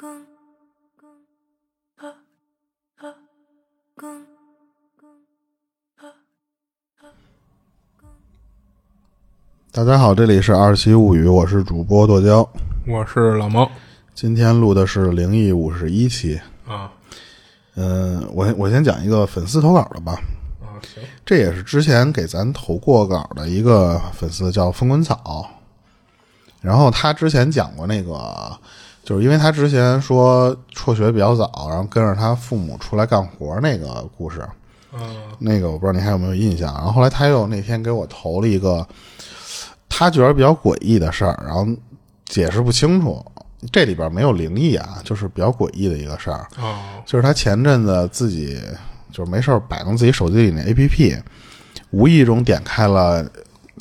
公公啊啊公公啊啊公。大家好，这里是二七物语，我是主播剁椒。我是老猫今天录的是灵异五十一期。啊嗯、我我先讲一个粉丝投稿的吧。啊行这也是之前给咱投过稿的一个粉丝，叫风滚草。然后他之前讲过那个，就是因为他之前说辍学比较早，然后跟着他父母出来干活那个故事，嗯那个我不知道你还有没有印象。然后后来他又那天给我投了一个他觉得比较诡异的事儿，然后解释不清楚，这里边没有灵异啊，就是比较诡异的一个事儿。哦就是他前阵子自己就是没事儿摆弄自己手机里那 A P P，无意中点开了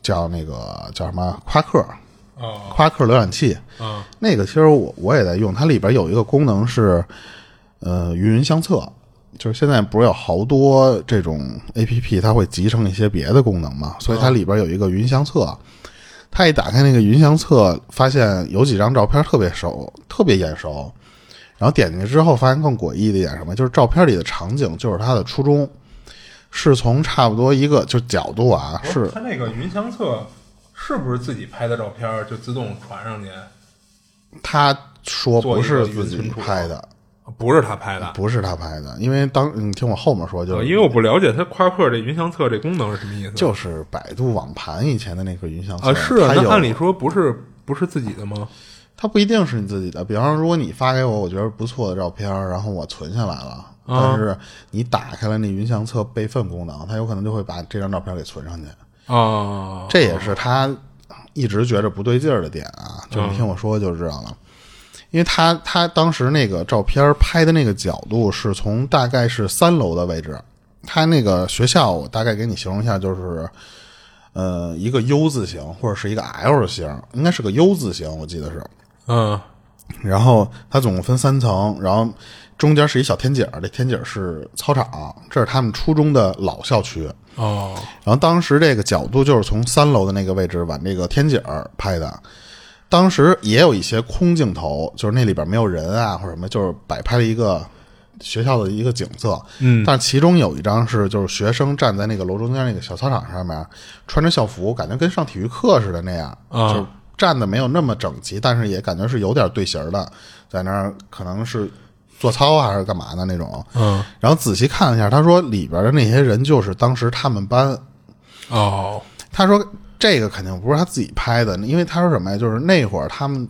叫那个叫什么夸克啊夸克浏览器，啊那个其实我我也在用，它里边有一个功能是呃云云相册。就是现在不是有好多这种 A P P，它会集成一些别的功能嘛？所以它里边有一个云相册，它一打开那个云相册，发现有几张照片特别熟，特别眼熟。然后点进去之后，发现更诡异的一点什么？就是照片里的场景就是它的初衷，是从差不多一个就角度啊，是它那个云相册是不是自己拍的照片就自动传上去？他说不是自己拍的，不是他拍的，不是他拍的，因为当你听我后面说，就因为我不了解他夸克这云相册这功能是什么意思。就是百度网盘以前的那个云相册啊，是按理说不是不是自己的吗？它不一定是你自己的。比方说，如果你发给我我觉得不错的照片，然后我存下来了，但是你打开了那云相册备份功能，它有可能就会把这张照片给存上去。啊，这也是他一直觉着不对劲儿的点啊，就你听我说就知道了。因为他他当时那个照片拍的那个角度是从大概是三楼的位置，他那个学校我大概给你形容一下，就是呃一个 U 字形或者是一个 L 型，应该是个 U 字形，我记得是。嗯然后它总共分三层，然后中间是一小天井，这天井是操场，这是他们初中的老校区。哦。然后当时这个角度就是从三楼的那个位置往这个天井儿拍的，当时也有一些空镜头，就是那里边没有人啊或者什么，就是摆拍了一个学校的一个景色。嗯。但其中有一张是就是学生站在那个楼中间那个小操场上面，穿着校服，感觉跟上体育课似的那样，啊。就站的没有那么整齐，但是也感觉是有点队形的，在那儿可能是做操还是干嘛的那种。嗯然后仔细看了一下，他说里边的那些人就是当时他们班。哦他说这个肯定不是他自己拍的，因为他说什么呀？就是那会儿他们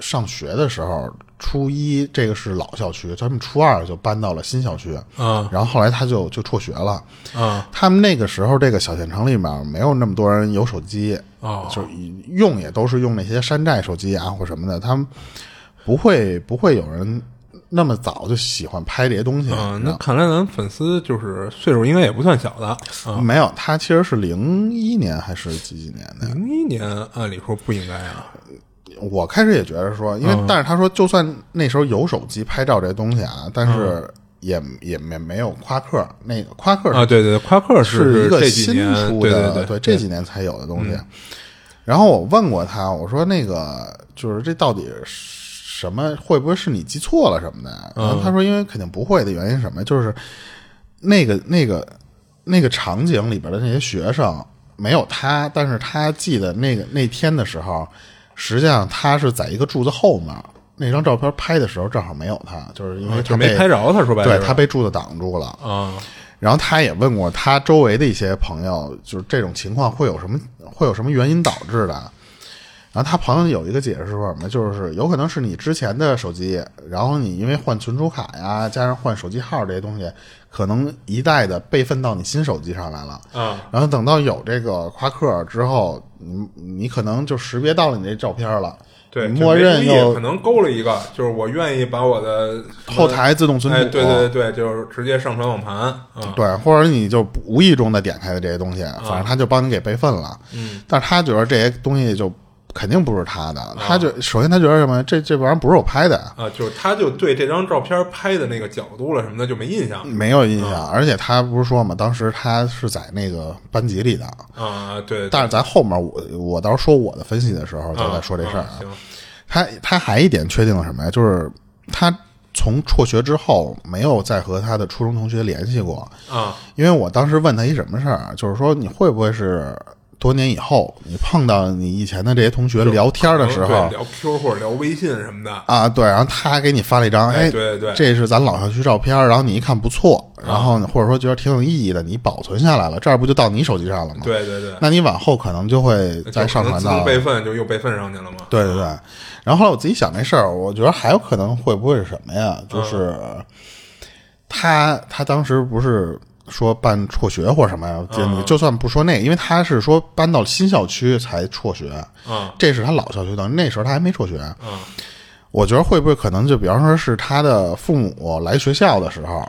上学的时候，初一这个是老校区，他们初二就搬到了新校区，嗯然后后来他就就辍学了。嗯他们那个时候，这个小县城里面没有那么多人有手机，哦就是用也都是用那些山寨手机啊或什么的，他们不会不会有人那么早就喜欢拍这些东西。那看来咱粉丝就是岁数应该也不算小的啊。没有，他其实是零一年还是几几年的？零一年按理说不应该啊。我开始也觉得说，因为、但是他说，就算那时候有手机拍照这东西啊，但是也、也没没有夸克那个夸克啊，对对，对夸克是一个新年，出对的，对这几年才有的东西。然后我问过他，我说那个就是这到底是什么？会不会是你记错了什么的？然后他说，因为肯定不会的原因是什么？就是那个那个那个场景里边的那些学生没有他，但是他记得那个那天的时候，实际上他是在一个柱子后面。那张照片拍的时候正好没有他，就是因为他被没拍着他，说白了对他被柱子挡住了。啊然后他也问过他周围的一些朋友，就是这种情况会有什么会有什么原因导致的？然后他朋友有一个解释说什么？就是有可能是你之前的手机，然后你因为换存储卡呀，加上换手机号这些东西，可能一代的备份到你新手机上来了。啊然后等到有这个夸克之后，你你可能就识别到了你这照片了，对，默认又可能勾了一个，就是我愿意把我的后台自动存储。哎，对对对对，就是直接上传网盘啊。对，或者你就无意中的点开的这些东西，反正他就帮你给备份了。嗯，但是他觉得这些东西就肯定不是他的，他就首先他觉得什么，这这玩意儿不是我拍的，啊，就是他就对这张照片拍的那个角度了什么的就没印象。没有印象。而且他不是说嘛，当时他是在那个班级里的，啊，对，但是咱后面我我到时候说我的分析的时候，就啊再说这事儿。啊行。他他还一点确定了什么呀？就是他从辍学之后没有再和他的初中同学联系过，啊。因为我当时问他一什么事儿，就是说你会不会是多年以后你碰到你以前的这些同学聊天的时候对聊 Q 或者聊微信什么的，啊，对，然后他给你发了一张，哎对，对对这是咱老校区照片，然后你一看不错，然后呢或者说觉得挺有意义的，你保存下来了，这儿不就到你手机上了吗？，对对对，那你往后可能就会再上传到备份就又备份上去了嘛。对对对，然后后来我自己想这事儿，我觉得还有可能会不会是什么呀？嗯就是他他当时不是说办辍学或者什么呀？就嗯你就算不说那个，因为他是说搬到新校区才辍学，嗯这是他老校区的，那时候他还没辍学。嗯我觉得会不会可能就比方说是他的父母来学校的时候，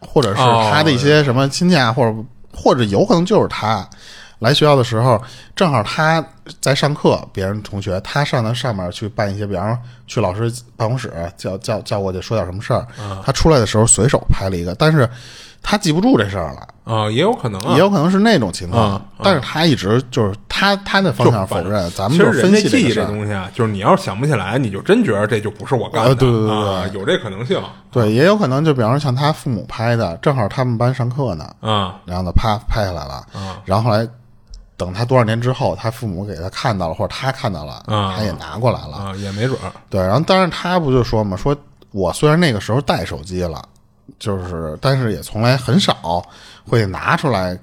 或者是哦他的一些什么亲戚啊，或者或者有可能就是他来学校的时候，正好他在上课，别人同学他上到上面去办一些，比方说去老师办公室叫叫叫过去说点什么事儿，他出来的时候随手拍了一个，但是他记不住这事儿了。啊，也有可能啊，也有可能是那种情况，嗯嗯但是他一直就是他他的方向否认，咱们其就分实人家记忆析这事儿。东西啊，就是你要是想不起来，你就真觉得这就不是我干的，啊对对。对有这可能性。对，也有可能就比方说像他父母拍的，正好他们班上课呢，啊。然后呢啪拍下来了，然后后来等他多少年之后，他父母给他看到了，或者他看到了，啊。他也拿过来了。啊，也没准儿。对，然后当然他不就说嘛，说我虽然那个时候带手机了，就是但是也从来很少会拿出来，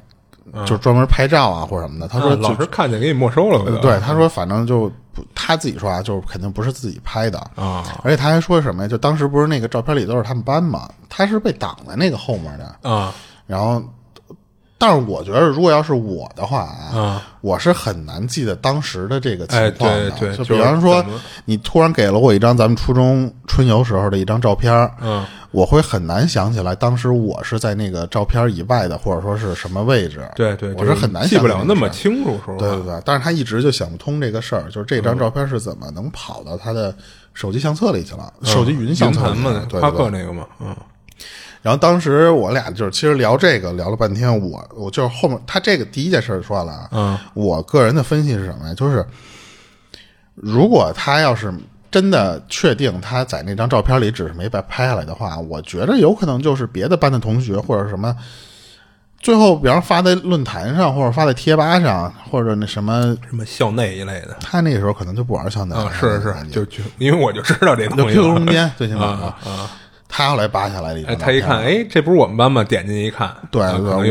就专门拍照啊或者什么的。他说老师看见给你没收了，对，他说反正就不他自己说啊，就是肯定不是自己拍的。啊而且他还说什么呀？就当时不是那个照片里都是他们班嘛，他是被挡在那个后面的。啊然后，但是我觉得，如果要是我的话啊，啊我是很难记得当时的这个情哎况的。对对就就是比方说，你突然给了我一张咱们初中春游时候的一张照片儿，嗯我会很难想起来当时我是在那个照片以外的，或者说是什么位置。对对，我是很难记不了那么清楚，说对对对，但是他一直就想不通这个事儿，就是这张照片是怎么能跑到他的手机相册里去了，手机云相册里去了，对夸。克那个嘛，嗯然后当时我俩就是其实聊这个聊了半天，我我就是后面他这个第一件事儿说了啊，嗯。我个人的分析是什么呀？就是如果他要是真的确定他在那张照片里只是没被拍下来的话，我觉得有可能就是别的班的同学或者什么，最后比方发在论坛上或者发在贴吧上或者那什么，什么校内一类的。他那个时候可能就不玩校内啊，了，是是，就就因为我就知道这就东西 QQ 了空间最起码啊啊，他后来扒下来的一张哎，他一看，哎，这不是我们班吗？点进去一看，对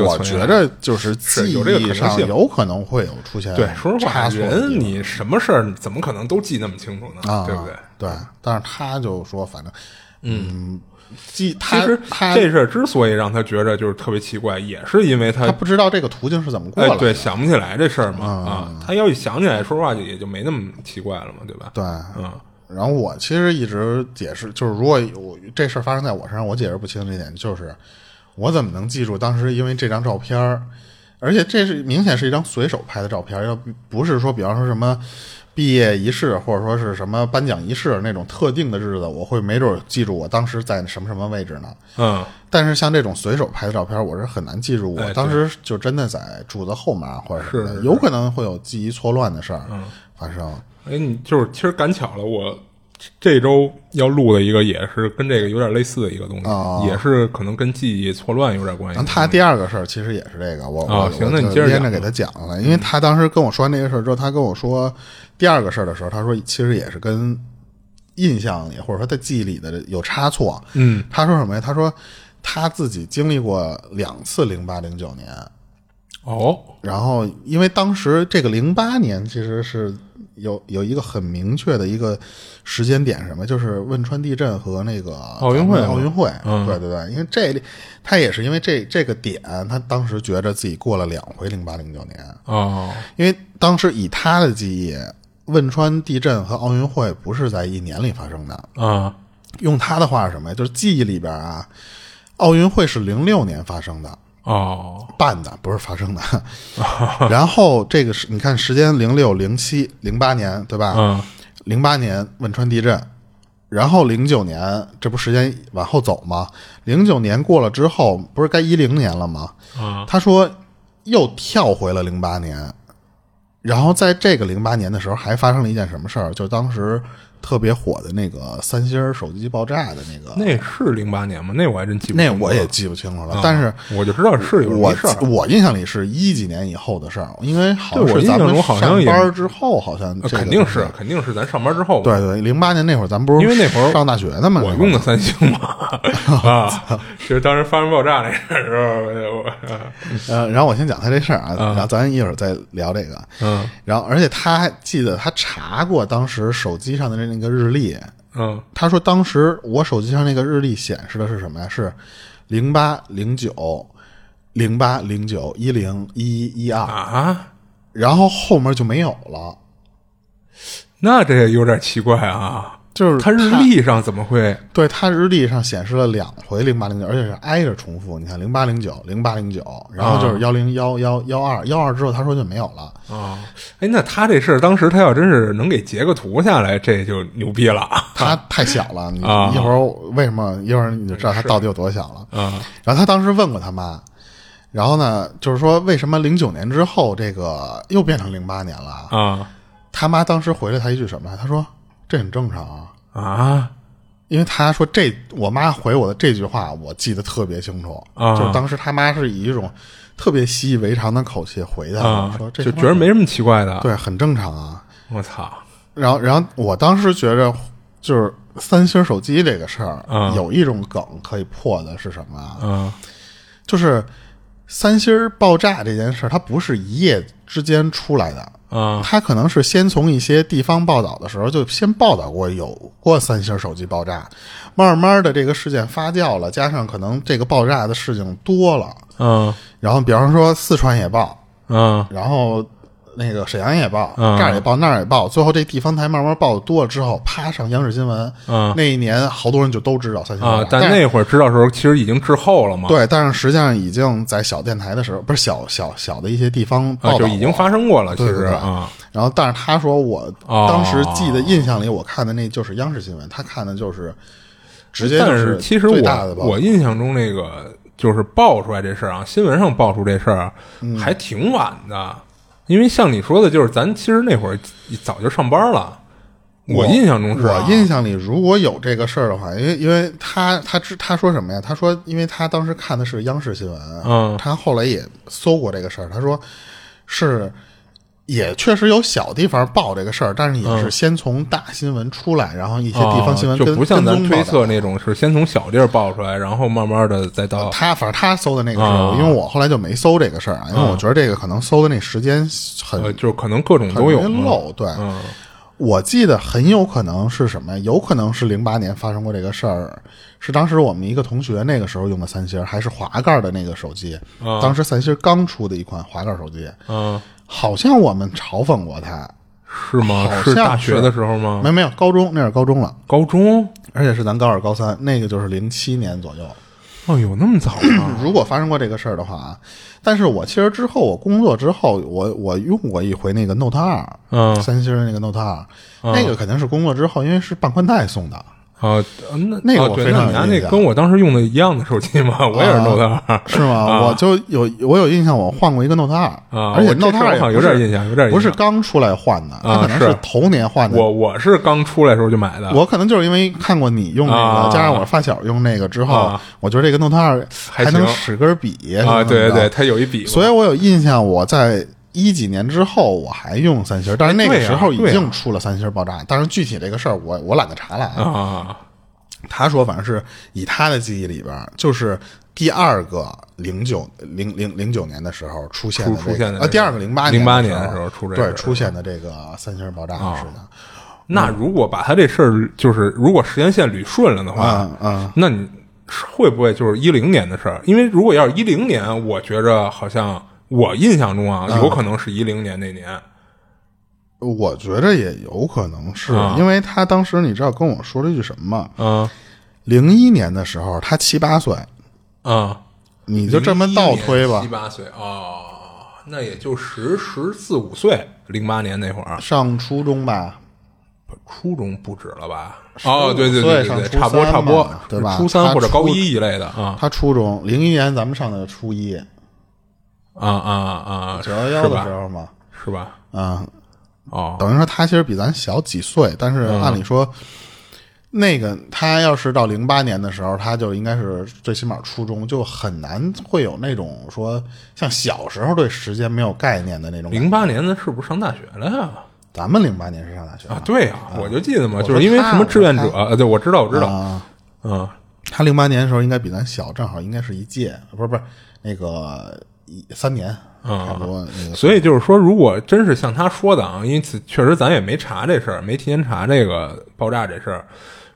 我觉得就是记是有这个可忆能性上有可能会有出现对，说实话，人你什么事儿怎么可能都记那么清楚呢？啊，对不对？对，但是他就说，反正嗯，记其实他这事儿之所以让他觉着就是特别奇怪，也是因为他他不知道这个途径是怎么过来，的，哎对，想不起来这事儿嘛啊，他要一想起来，说实话就也就没那么奇怪了嘛，对吧？对，嗯然后我其实一直解释，就是如果有这事儿发生在我身上，我解释不清这一点，就是我怎么能记住当时因为这张照片儿，而且这是明显是一张随手拍的照片儿，要不不是说比方说什么毕业仪式或者说是什么颁奖仪式那种特定的日子，我会没准儿记住我当时在什么什么位置呢。嗯，但是像这种随手拍的照片，我是很难记住哎我当时就真的在柱子后面或者是有可能会有记忆错乱的事儿发生。哎，你就是其实赶巧了，我这周要录的一个也是跟这个有点类似的一个东西，哦也是可能跟记忆错乱有点关系。他第二个事儿其实也是这个，我行那你接着讲连着给他讲了，因为他当时跟我说完这个事儿之后，他跟我说第二个事儿的时候，他说其实也是跟印象里或者说他记忆里的有差错。嗯，他说什么呀？他说他自己经历过两次零八零九年，哦，然后因为当时这个零八年其实是有有一个很明确的一个时间点，什么？就是汶川地震和那个奥运会奥运会，嗯。对对对，因为这他也是因为这这个点，他当时觉着自己过了两回零八零九年，哦，因为当时以他的记忆，汶川地震和奥运会不是在一年里发生的，啊，用他的话是什么呀？就是记忆里边啊，奥运会是零六年发生的。哦，办的，不是发生的。然后这个是你看时间零六、零七、零八年，对吧？嗯，零八年汶川地震，然后零九年，这不时间往后走吗？零九年过了之后，不是该一零年了吗？啊，他说又跳回了零八年，然后在这个零八年的时候，还发生了一件什么事儿？就当时特别火的那个三星儿手机爆炸的那个，那是零八年吗？那我还真记不那我也记不清楚了。啊但是我就知道是有我这事儿。我印象里是一几年以后的事儿，因为好像是咱们上班之后，好像呃这个肯定是肯定是咱上班之后对对，零八年那会儿咱不是因为那会儿上大学呢嘛，我用的三星嘛 啊，其实当时发生爆炸那事儿时候，我呃，然后我先讲他这事儿啊，嗯然后咱一会儿再聊这个。嗯然后，而且他还记得他查过当时手机上的那个日历，嗯他说当时我手机上那个日历显示的是什么呀？是零八零九零八零九一零一一一二，啊，然后后面就没有了。那这也有点奇怪啊。就是它日历上怎么会？对他日历上显示了两回零八零九，而且是挨着重复。你看零八零九零八零九，然后就是幺零幺幺幺二幺二之后，他说就没有了。啊，哎，那他这事儿当时他要真是能给截个图下来，这就牛逼了他 太小了，你啊一会儿为什么一会儿你就知道他到底有多小了。啊然后他当时问过他妈，然后呢，就是说为什么零九年之后这个又变成零八年了？啊他妈当时回了他一句什么呀？他说这很正常啊，啊因为他说这我妈回我的这句话我记得特别清楚，啊就是当时他妈是以一种特别习以为常的口气回答我啊说，这就觉得没什么奇怪的。对，很正常啊。我操，然后，然后我当时觉着，就是三星手机这个事儿，嗯有一种梗可以破的是什么啊？嗯就是三星爆炸这件事儿，它不是一夜之间出来的，啊。它可能是先从一些地方报道的时候就先报道过有过三星手机爆炸，慢慢的这个事件发酵了，加上可能这个爆炸的事情多了，嗯。然后比方说四川也爆，嗯。然后那个沈阳也报，嗯这儿也报，那儿也报，最后这地方台慢慢报的多了之后，啪上央视新闻，嗯那一年好多人就都知道三星啊但但那会儿知道的时候，其实已经滞后了嘛。对，但是实际上已经在小电台的时候，不是小小小的一些地方报啊，道已经发生过了。其实啊然后，但是他说我哦当时记得印象里，我看的那就是央视新闻，他看的就是直接就但是其实我我印象中那个就是爆出来这事儿啊，新闻上爆出这事儿嗯还挺晚的，因为像你说的，就是咱其实那会儿早就上班了。我印象中是啊我印象里如果有这个事儿的话，因为因为他他知他说什么呀？他说，因为他当时看的是央视新闻，嗯他后来也搜过这个事儿，他说是也确实有小地方报这个事儿，但是也是先从大新闻出来，然后一些地方新闻跟、就不像咱推测那种是先从小地儿报出来，然后慢慢的再到他反正他搜的那个时候，啊因为我后来就没搜这个事儿啊，因为我觉得这个可能搜的那时间很、呃，就可能各种很都有漏。对，嗯我记得很有可能是什么呀？有可能是零八年发生过这个事儿，是当时我们一个同学那个时候用的三星，还是滑盖的那个手机。啊当时三星刚出的一款滑盖手机，嗯，好像我们嘲讽过他。是吗？好是像是大学的时候吗？没没有，高中那是高中了，高中？而且是咱高二高三，那个就是零七年左右。哦，有那么早吗？如果发生过这个事儿的话啊，但是我其实之后我工作之后，我我用过一回那个 Note 二，嗯三星的那个 Note 二，那个肯定是工作之后，因为是半宽带送的。啊，那那个我非常拿那有印象跟我当时用的一样的手机嘛？我也是 Note 二，是吗？啊我就有我有印象，我换过一个 Note 二而且啊我这 Note 二有点印象有点印象不是刚出来换的，它可能是头年换的。我我是刚出来的时候就买的，我可能就是因为看过你用那啊个，加上我发小用那个之后啊，我觉得这个 Note 二还还能使根笔啊，对对对，对，它有一笔，所以我有印象，我在一几年之后我还用三星，但是那个时候已经出了三星爆炸，但是具体这个事儿我我懒得查了啊。啊他说，反正是以他的记忆里边，就是第二个零九零零零九年的时候出现的这个呃，出出现的这个第二个零八08年年的时候出这个对出现的这个三星爆炸是的，那如果把他这事儿，就是如果时间线捋顺了的话，嗯嗯，那你会不会就是一零年的事儿？因为如果要是一零年，我觉着好像我印象中啊，嗯。有可能是一零年那年。我觉着也有可能是啊。因为他当时你知道跟我说了一句什么吗？嗯零一年的时候他七八岁，嗯，你就这么倒推吧。七，八岁哦，那也就十十四五岁，零八年那会儿，上初中吧，初中不止了吧？哦，对对对对初差不多三差不多，对吧？初三或者高一一类的啊。他初中零一年咱们上的初一，啊啊啊！九幺幺的时候嘛，是吧？啊，哦，等于说他其实比咱小几岁，但是按理说，那个他要是到零八年的时候，他就应该是最起码初中，就很难会有那种说像小时候对时间没有概念的那种。零八年的是不是上大学了呀？咱们零八年是上大学啊，对呀，我就记得嘛，就是因为什么志愿者，对，我知道，我知道，啊，嗯，他零八年的时候应该比咱小，正好应该是一届，不是不是那个一三年，差不多那个。所以就是说，如果真是像他说的啊，因此确实咱也没查这事儿，没提前查这个爆炸这事儿。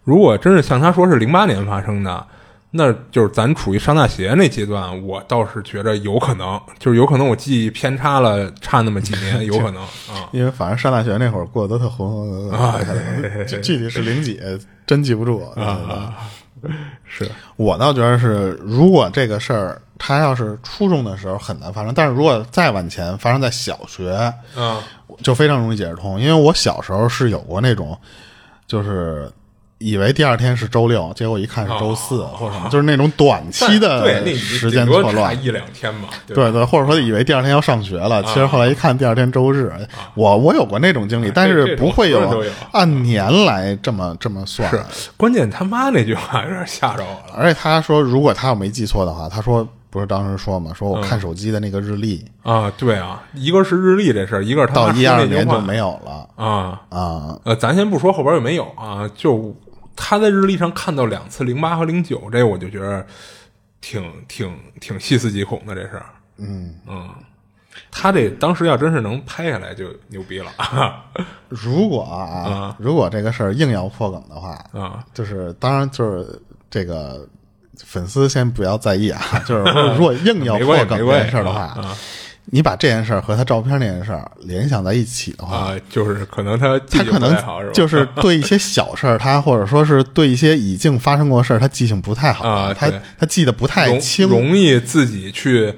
如果真是像他说是零八年发生的，那就是咱处于上大学那阶段，我倒是觉着有可能，就是有可能我记忆偏差了，差那么几年，有可能啊。因为反正上大学那会儿过得都特浑浑噩噩啊的，具具体是零几真记不住。啊，是我倒觉得是，如果这个事儿他要是初中的时候很难发生，但是如果再往前发生在小学，嗯，就非常容易解释通。因为我小时候是有过那种，就是以为第二天是周六，结果一看是周四、或者什么，就是那种短期对，的时间顶多差错乱。一两天嘛，对对对，或者说以为第二天要上学了，其实后来一看第二天周日。我我有过那种经历，但是不会有按年来这么这么算。是关键他妈那句话有点吓着我了。而且他说，如果他要没记错的话，他说不是当时说嘛，说我看手机的那个日历，啊，对啊，一个是日历这事儿，一个是他到妈一二年就没有了啊。啊。呃，咱先不说后边有没有啊，就他在日历上看到两次零八和零九，这我就觉得挺挺挺细思极恐的这事儿。嗯。嗯，他这当时要真是能拍下来就牛逼了。如果啊，如果这个事儿硬要破梗的话，啊。就是当然就是这个粉丝先不要在意啊，就是说如果硬要 破梗这事儿的话，啊你把这件事儿和他照片那件事儿联想在一起的话，啊，就是可能他记性不他可能？就是对一些小事儿，他 或者说是对一些已经发生过的事儿，他记性不太好，他啊他他记得不太容清，容易自己去。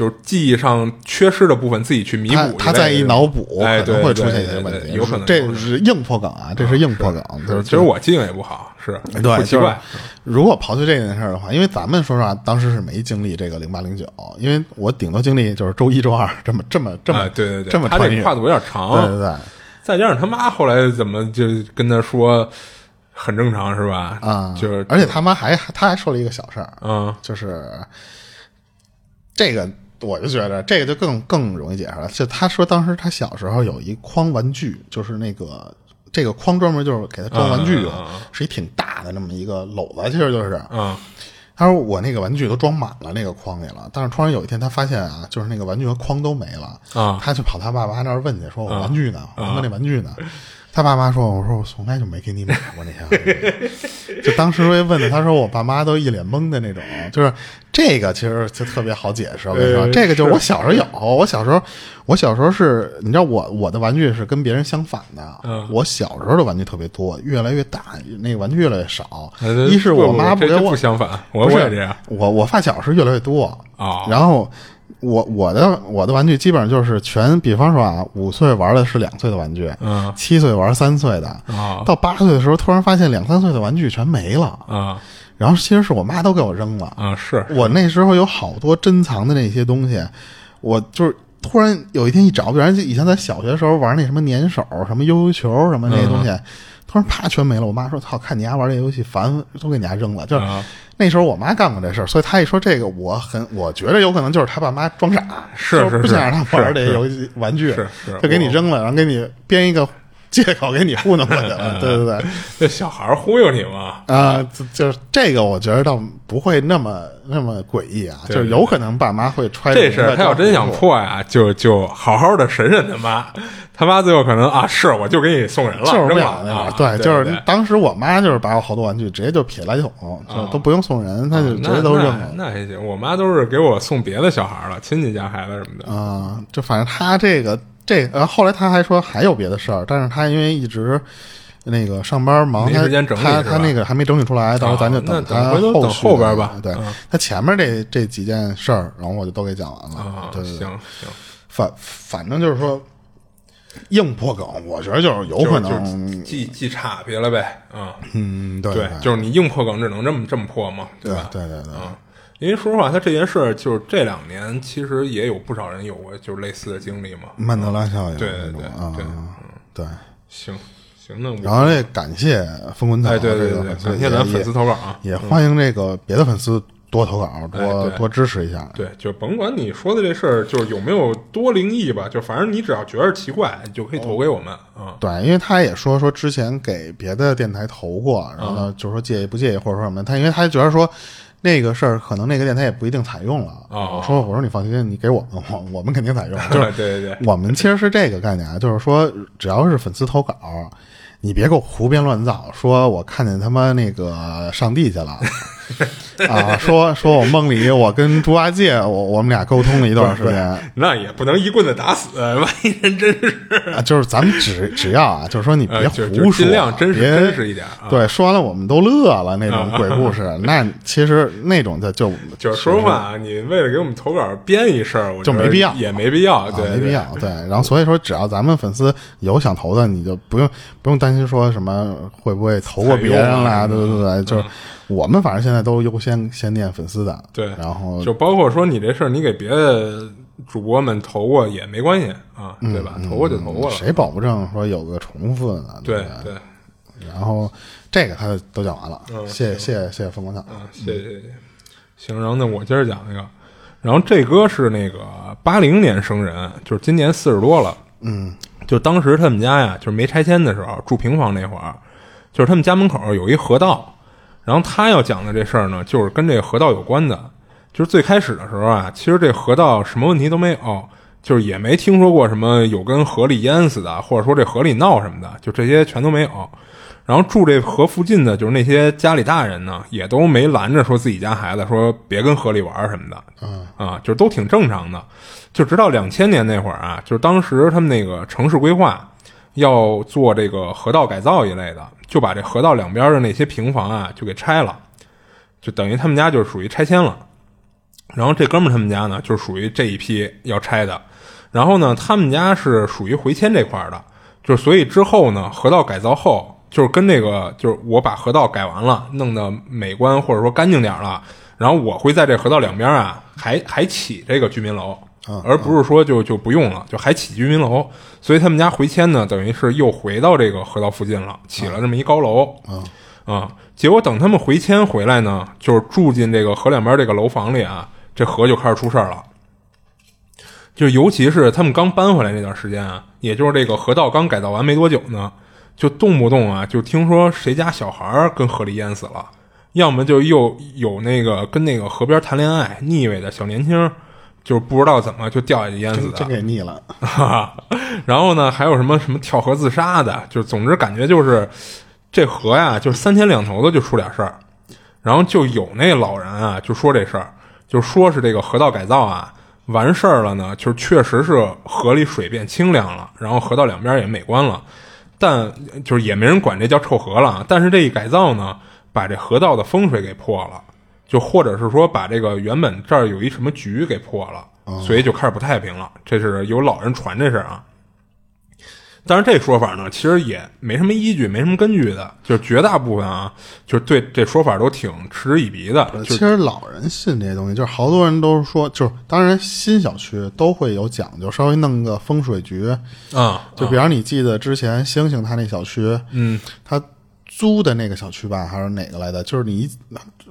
就是记忆上缺失的部分，自己去弥补他一类的。他再一脑补，哎，可能会出现一些问题。有可能这是硬破梗啊，这是硬破梗。就是其实我记性也不好，是对，奇怪。如果刨去这件事儿的话，因为咱们说实话，当时是没经历这个零八零九，因为我顶多经历就是周一周二这么这么这么、啊，对对对，这么。他这跨度有点长，对对对再加上他妈后来怎么就跟他说很正常是吧？啊，就是而且他妈还他还说了一个小事儿，嗯就是这个，我就觉得这个就更更容易解释了。就他说当时他小时候有一筐玩具，就是那个这个筐专门就是给他装玩具用，嗯嗯嗯是一挺大的那么一个篓子，其实就是。嗯他说我那个玩具都装满了那个筐里了，但是突然有一天他发现啊，就是那个玩具和筐都没了，啊他就跑他爸爸那儿问去，说我玩具呢？我他妈那玩具呢？他爸妈说：“我说我从来就没给你买过那些玩具。”就当时我也问的，他说我爸妈都一脸懵的那种。就是这个其实就特别好解释。我跟你说，呃这个就是我小时候有，我小时候我小时候是，你知道我我的玩具是跟别人相反的。嗯我小时候的玩具特别多，越来越大，那个玩具越来越少。呃一是我妈不给我不相反，我不是我也这样我我发小是越来越多啊然后我我的我的玩具基本上就是全，比方说啊，五岁玩的是两岁的玩具，嗯七岁玩三岁的，啊。到八岁的时候突然发现两三岁的玩具全没了，啊。然后其实是我妈都给我扔了。啊是。我那时候有好多珍藏的那些东西，我就是突然有一天一找，比方就以前在小学的时候玩那什么粘手、什么悠悠球什么那些东西，嗯突然啪全没了。我妈说：“操，看你丫玩这游戏烦，都给你丫扔了。”就是、啊那时候我妈干过这事儿，所以她一说这个，我很我觉得有可能就是她爸妈装傻，是就是不想让她玩这游戏玩具，是是就给你扔了，然后给你编一个借口给你糊弄过去了。对对对。这小孩忽悠你嘛？啊，就就是这个，我觉得倒不会那么那么诡异啊，就是有可能爸妈会揣这事儿他要真想破，破呀，就就好好的审审他妈，他妈最后可能啊，是我就给你送人了，就是不扔了想那啊个，对，就是当时我妈就是把我好多玩具直接就撇垃圾桶，就都不用送人，她就直接都扔了那。那还行，我妈都是给我送别的小孩了，亲戚家孩子什么的。啊，就反正他这个这，然后后来他还说还有别的事儿，但是他因为一直那个上班忙，他时间整理他他那个还没整理出来，到时候咱就等回头等后续的后边吧。对嗯。他前面这这几件事儿，然后我就都给讲完了。行行，反反正就是说，硬破梗，我觉得就是有可能，就是记记差别了呗，啊，嗯，对对，就是你硬破梗只能这么这么破嘛，对吧？对对对，啊，因为说实话，他这件事儿就是这两年其实也有不少人有过就是类似的经历嘛。曼德拉效应对对对啊对，对，行行，那我然后这感谢风滚草哎，对对对感谢咱粉丝投稿啊。也欢迎这个别的粉丝多投稿，多、哎多支持一下。对，就甭管你说的这事儿，就是有没有多灵异吧，就反正你只要觉得奇怪，你就可以投给我们啊。对，因为他也说说之前给别的电台投过，然后嗯呢，就是说介意不介意或者说什么，他因为他觉得说那个事儿可能那个电台也不一定采用了。哦我说我说你放心，你给我们，我我们肯定采用。就是对对对，我们其实是这个概念啊，就是说只要是粉丝投稿，你别给我胡编乱造，说我看见他妈那个上帝去了。啊，说说我梦里我跟猪八戒，我我们俩沟通了一段时间，那也不能一棍子打死，万一人真是，啊，就是咱们只只要啊，就是说你别呃，胡说，尽量真实别真实一点啊。对，说完了我们都乐了那种鬼故事，那其实那种的就就是说实话啊，你为了给我们投稿编一事儿，我就没必要也没必要，啊对，没必要。对，然后所以说，只要咱们粉丝有想投的，你就不用不用担心说什么会不会投过别人啦，采用啊对对对，就是我们反正现在都优先先念粉丝的，对然后就包括说你这事儿，你给别的主播们投过也没关系啊，对吧？投过就投过了，嗯谁保不证说有个重复的呢？对不对，然后这个他都讲完了，嗯谢谢谢谢谢谢凤凰草，啊，谢谢谢谢。行，然后那，我接着讲一个，然后这哥是那个八零年生人，就是今年四十多了。嗯就当时他们家呀，就是没拆迁的时候，住平房那会儿，就是他们家门口有一河道，然后他要讲的这事儿呢，就是跟这个河道有关的。就是最开始的时候啊，其实这河道什么问题都没有，就是也没听说过什么有跟河里淹死的，或者说这河里闹什么的，就这些全都没有。然后住这河附近的，就是那些家里大人呢，也都没拦着说自己家孩子说别跟河里玩什么的，嗯啊，就是都挺正常的。就直到两千年那会儿啊，就是当时他们那个城市规划要做这个河道改造一类的，就把这河道两边的那些平房啊就给拆了，就等于他们家就是属于拆迁了。然后这哥们他们家呢，就是属于这一批要拆的。然后呢，他们家是属于回迁这块的，就所以之后呢，河道改造后，就是跟那个就是我把河道改完了，弄得美观或者说干净点了，然后我会在这河道两边啊，还还起这个居民楼，而不是说就就不用了，就还起居民楼。所以他们家回迁呢，等于是又回到这个河道附近了，起了这么一高楼。啊，结果等他们回迁回来呢，就是住进这个河两边这个楼房里啊，这河就开始出事儿了。就尤其是他们刚搬回来那段时间啊，也就是这个河道刚改造完没多久呢，就动不动啊，就听说谁家小孩儿跟河里淹死了，要么就又有那个跟那个河边谈恋爱腻歪的小年轻儿，就是不知道怎么就掉下去淹死的真真。给腻了，哈，然后呢，还有什么什么跳河自杀的，就总之感觉就是这河呀，就是三天两头的就出点事儿。然后就有那老人啊，就说这事儿，就说是这个河道改造啊完事儿了呢，就是确实是河里水变清凉了，然后河道两边也美观了，但就是也没人管这叫臭河了。但是这一改造呢，把这河道的风水给破了，就或者是说把这个原本这儿有一什么局给破了，所以就开始不太平了。这是有老人传这事儿啊。但是这说法呢，其实也没什么依据，没什么根据的，就是绝大部分啊，就是对这说法都挺嗤之以鼻的。就其实老人信这些东西，就是好多人都是说，就是当然新小区都会有讲究，稍微弄个风水局。啊，就比方你记得之前星星他那小区，嗯，他租的那个小区吧，还是哪个来的？就是你一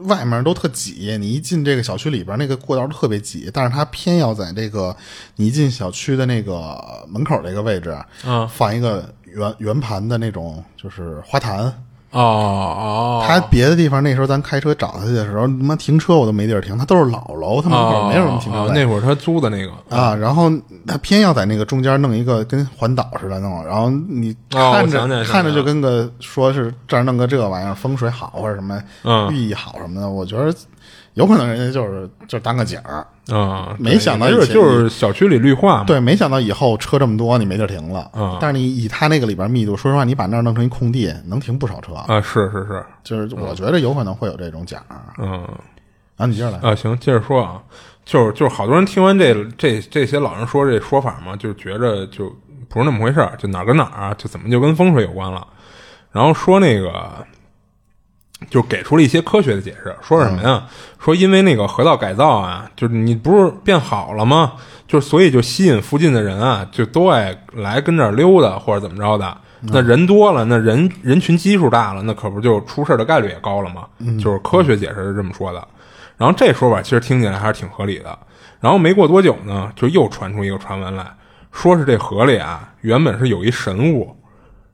外面都特挤，你一进这个小区里边，那个过道特别挤，但是他偏要在这个你一进小区的那个门口这个位置，嗯放一个圆圆盘的那种，就是花坛。哦哦，他别的地方那时候咱开车找他去的时候，他妈停车我都没地儿停，他都是老楼，他门口没有什么停车哦位。那会儿他租的那个。啊，然后他偏要在那个中间弄一个跟环岛似的弄，然后你哦看着、看着就跟个说是这儿弄个这玩意儿风水好或者什么嗯。寓意好什么的，我觉得有可能人家就是就当个景儿。啊，没想到就是就是小区里绿化嘛。对，没想到以后车这么多，你没地儿停了。嗯但是你以他那个里边密度，说实话，你把那儿弄成一空地，能停不少车。啊，是是是，就是我觉得有可能会有这种奖儿。嗯然后你接着来。啊，行，接着说啊，就是就是好多人听完这这这些老人说这说法嘛，就觉着就不是那么回事儿，就哪儿跟哪儿啊，就怎么就跟风水有关了。然后说那个就给出了一些科学的解释，说什么呀？说因为那个河道改造啊，就是你不是变好了吗？就所以就吸引附近的人啊，就都爱来跟这儿溜达或者怎么着的。那人多了，那人人群基数大了，那可不就出事的概率也高了吗？就是科学解释是这么说的。然后这说法其实听起来还是挺合理的。然后没过多久呢，就又传出一个传闻来，说是这河里啊原本是有一神物，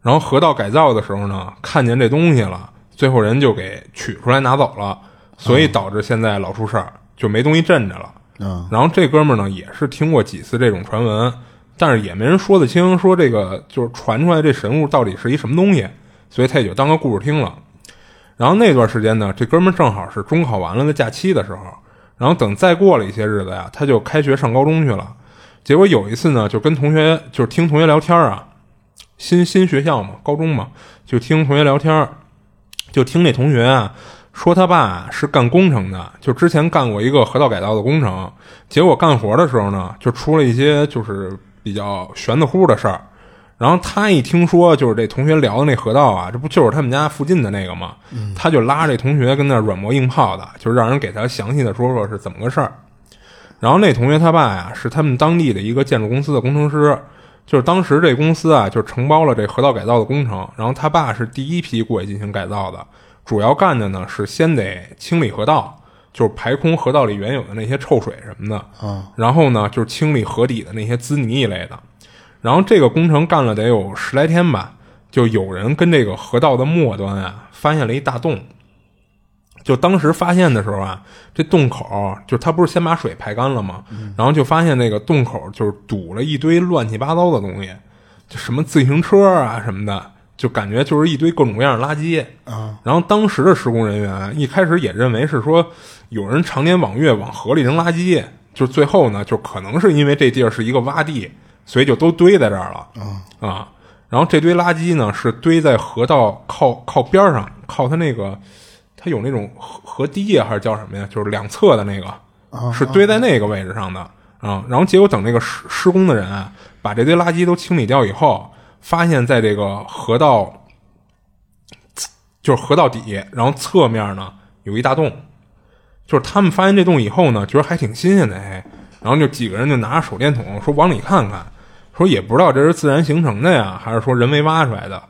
然后河道改造的时候呢，看见这东西了，最后人就给取出来拿走了，所以导致现在老出事儿，就没东西镇着了。嗯，然后这哥们儿呢也是听过几次这种传闻，但是也没人说得清，说这个就是传出来这神物到底是一什么东西，所以他也就当个故事听了。然后那段时间呢，这哥们儿正好是中考完了的假期的时候，然后等再过了一些日子呀，他就开学上高中去了。结果有一次呢，就跟同学就是听同学聊天啊，新新学校嘛，高中嘛，就听同学聊天，就听那同学啊说他爸是干工程的，就之前干过一个河道改造的工程，结果干活的时候呢，就出了一些就是比较玄的乎的事儿。然后他一听说就是这同学聊的那河道啊，这不就是他们家附近的那个吗？他就拉这同学跟那儿软磨硬泡的，就让人给他详细的说说是怎么个事儿。然后那同学他爸呀是他们当地的一个建筑公司的工程师，就是当时这公司啊就承包了这河道改造的工程，然后他爸是第一批过去进行改造的，主要干的呢是先得清理河道，就是排空河道里原有的那些臭水什么的，啊，然后呢就是清理河底的那些滋泥一类的。然后这个工程干了得有十来天吧，就有人跟这个河道的末端啊发现了一大洞。就当时发现的时候啊，这洞口就他不是先把水排干了吗？然后就发现那个洞口就是堵了一堆乱七八糟的东西，就什么自行车啊什么的，就感觉就是一堆各种各样的垃圾。啊，然后当时的施工人员一开始也认为是说有人常年往月往河里扔垃圾，就最后呢，就可能是因为这地儿是一个洼地，所以就都堆在这儿了。啊，然后这堆垃圾呢是堆在河道靠靠边儿上，靠它那个它有那种河河堤呀，还是叫什么呀？就是两侧的那个，是堆在那个位置上的啊。然后结果等那个施施工的人啊，把这堆垃圾都清理掉以后，发现在这个河道。就是河道底，然后侧面呢有一大洞，就是他们发现这洞以后呢，觉得还挺新鲜的，哎，然后就几个人就拿着手电筒说往里看看，说也不知道这是自然形成的呀，还是说人为挖出来的。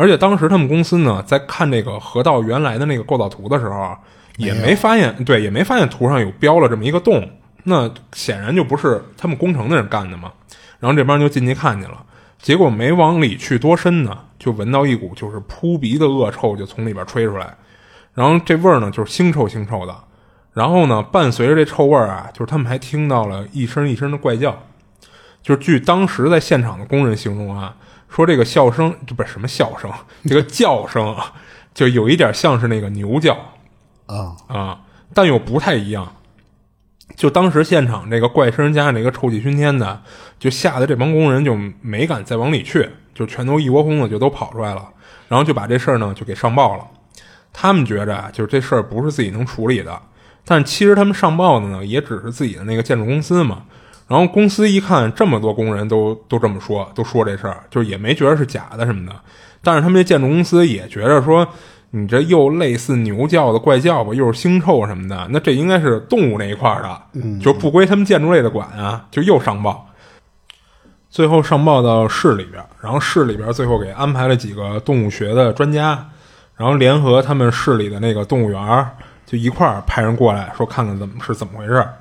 而且当时他们公司呢在看这个河道原来的那个构造图的时候，也没发现，对，也没发现图上有标了这么一个洞，那显然就不是他们工程的人干的嘛。然后这帮人就进去看去了。结果没往里去多深呢，就闻到一股就是扑鼻的恶臭就从里边吹出来，然后这味儿呢就是腥臭腥臭的，然后呢伴随着这臭味儿啊，就是他们还听到了一声一声的怪叫，就是据当时在现场的工人形容啊，说这个笑声这不是什么笑声，这个叫声啊，就有一点像是那个牛叫啊，啊，但又不太一样。就当时现场这个怪声加上这个臭气熏天的，就吓得这帮工人就没敢再往里去，就全都一窝蜂的就都跑出来了，然后就把这事儿呢就给上报了。他们觉着啊，就是这事儿不是自己能处理的，但其实他们上报的呢也只是自己的那个建筑公司嘛。然后公司一看这么多工人都都这么说，都说这事儿，就是也没觉得是假的什么的。但是他们这建筑公司也觉着说。你这又类似牛叫的怪叫吧，又是腥臭什么的，那这应该是动物那一块儿的，就不归他们建筑类的管啊，就又上报。最后上报到市里边，然后市里边最后给安排了几个动物学的专家，然后联合他们市里的那个动物园儿，就一块儿派人过来说看看怎么是怎么回事儿。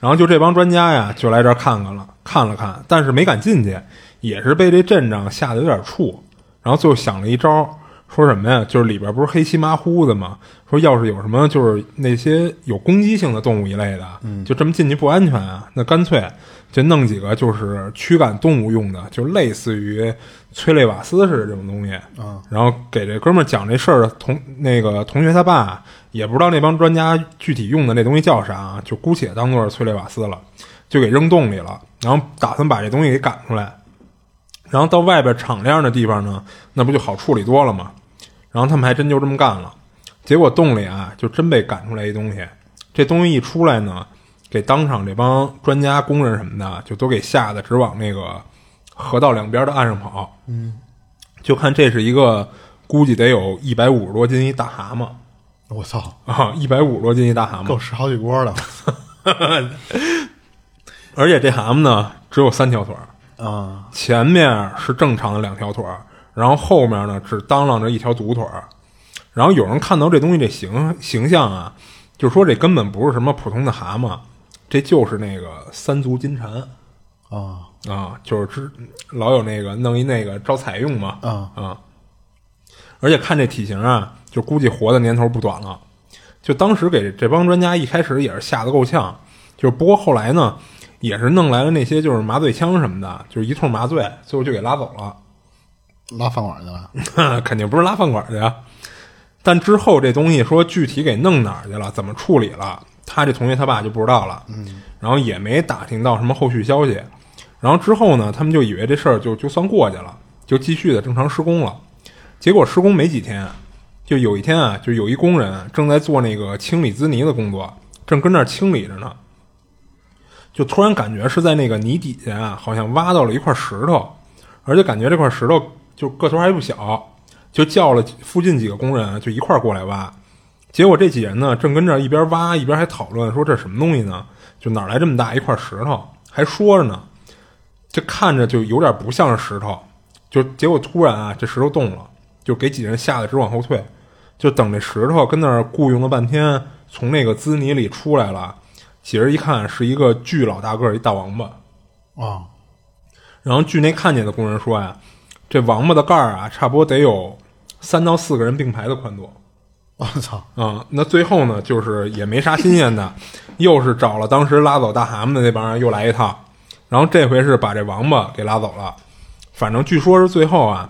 然后就这帮专家呀，就来这儿看看了，看了看，但是没敢进去，也是被这阵仗吓得有点怵。然后最后想了一招。说什么呀？就是里边不是黑漆麻糊的吗？说要是有什么就是那些有攻击性的动物一类的，就这么进去不安全啊。那干脆就弄几个就是驱赶动物用的，就类似于催泪瓦斯似的这种东西。啊，然后给这哥们儿讲这事儿的同那个同学他爸也不知道那帮专家具体用的那东西叫啥，就姑且当做是催泪瓦斯了，就给扔洞里了。然后打算把这东西给赶出来。然后到外边敞亮的地方呢，那不就好处理多了吗？然后他们还真就这么干了，结果洞里啊就真被赶出来一东西，这东西一出来呢，给当场这帮专家、工人什么的就都给吓得直往那个河道两边的岸上跑。嗯，就看这是一个估计得有一百五十多斤一大蛤蟆，我操，啊，一百五十多斤一大蛤蟆，够吃好几锅了 而且这蛤蟆呢只有三条腿儿，啊！前面是正常的两条腿儿，然后后面呢只当啷着一条独腿儿。然后有人看到这东西这形形象啊，就说这根本不是什么普通的蛤蟆，这就是那个三足金蝉啊啊，就是之老有那个弄一那个招财用嘛啊啊。而且看这体型啊，就估计活的年头不短了。就当时给这帮专家一开始也是吓得够呛，就是不过后来呢，也是弄来了那些就是麻醉枪什么的，就是一通麻醉，最后就给拉走了。拉饭馆去了 肯定不是拉饭馆去呀。但之后这东西说具体给弄哪儿去了，怎么处理了，他这同学他爸就不知道了。嗯，然后也没打听到什么后续消息。然后之后呢，他们就以为这事儿就就算过去了，就继续的正常施工了。结果施工没几天，就有一天啊，就有一工人正在做那个清理滋泥的工作，正跟那儿清理着呢，就突然感觉是在那个泥底下啊，好像挖到了一块石头，而且感觉这块石头就个头还不小，就叫了附近几个工人就一块过来挖。结果这几人呢，正跟这儿一边挖一边还讨论说这什么东西呢？就哪来这么大一块石头？还说着呢，这看着就有点不像是石头。就结果突然啊，这石头动了，就给几人吓得直往后退。就等这石头跟那儿雇佣了半天，从那个滋泥里出来了，几人一看是一个巨老大个儿一大王八。啊然后据那看见的工人说呀，这王八的盖儿啊，差不多得有三到四个人并排的宽度我操啊、那最后呢，就是也没啥新鲜的，又是找了当时拉走大蛤蟆的那帮人又来一趟，然后这回是把这王八给拉走了。反正据说是最后啊，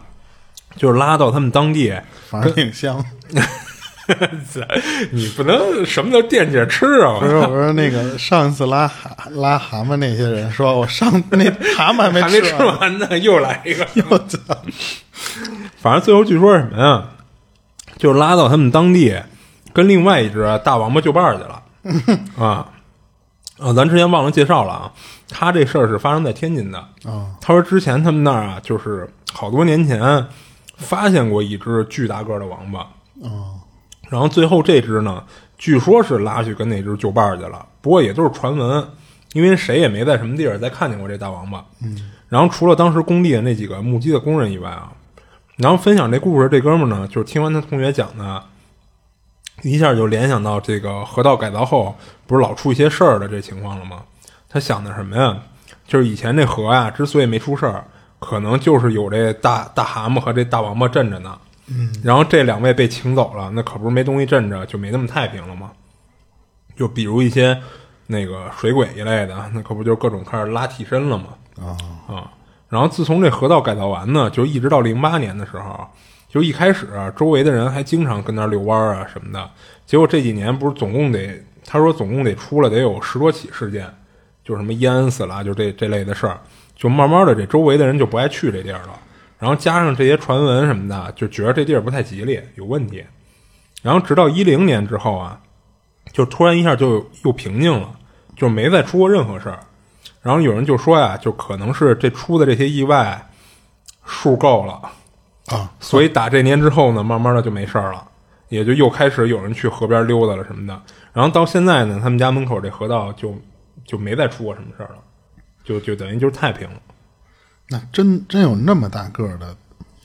就是拉到他们当地，反正挺香。你不能什么都惦记着吃啊！不是，我说那个上一次拉蛤拉蛤蟆那些人说，我上那蛤蟆还没 吃完，呢，又来一个。又操！反正最后据说是什么呀？就是拉到他们当地，跟另外一只大王八就伴儿去了 啊啊！咱之前忘了介绍了啊，他这事儿是发生在天津的。啊他说之前他们那儿啊，就是好多年前发现过一只巨大个儿的王八，啊然后最后这只呢，据说是拉去跟那只就伴儿去了，不过也都是传闻，因为谁也没在什么地儿再看见过这大王八。嗯，然后除了当时工地的那几个目击的工人以外啊，然后分享这故事这哥们儿呢，就是听完他同学讲的，一下就联想到这个河道改造后不是老出一些事儿的这情况了吗？他想的什么呀？就是以前这河啊，之所以没出事儿，可能就是有这大大蛤蟆和这大王八镇着呢。嗯，然后这两位被请走了，那可不是没东西镇着，就没那么太平了吗？就比如一些那个水鬼一类的，那可不就各种开始拉替身了吗？啊啊，然后自从这河道改造完呢，就一直到零八年的时候，就一开始、啊、周围的人还经常跟那儿遛弯儿啊什么的，结果这几年不是总共得，他说总共得出了得有十多起事件，就什么淹死了，就这这类的事儿，就慢慢的这周围的人就不爱去这地儿了，然后加上这些传闻什么的，就觉得这地儿不太吉利，有问题，然后直到一零年之后啊，就突然一下就又平静了，就没再出过任何事儿。然后有人就说呀，就可能是这出的这些意外数够了，啊所以打这年之后呢，慢慢的就没事儿了，也就又开始有人去河边溜达了什么的。然后到现在呢，他们家门口这河道就就没再出过什么事儿了，就就等于就是太平了。那真真有那么大个儿的，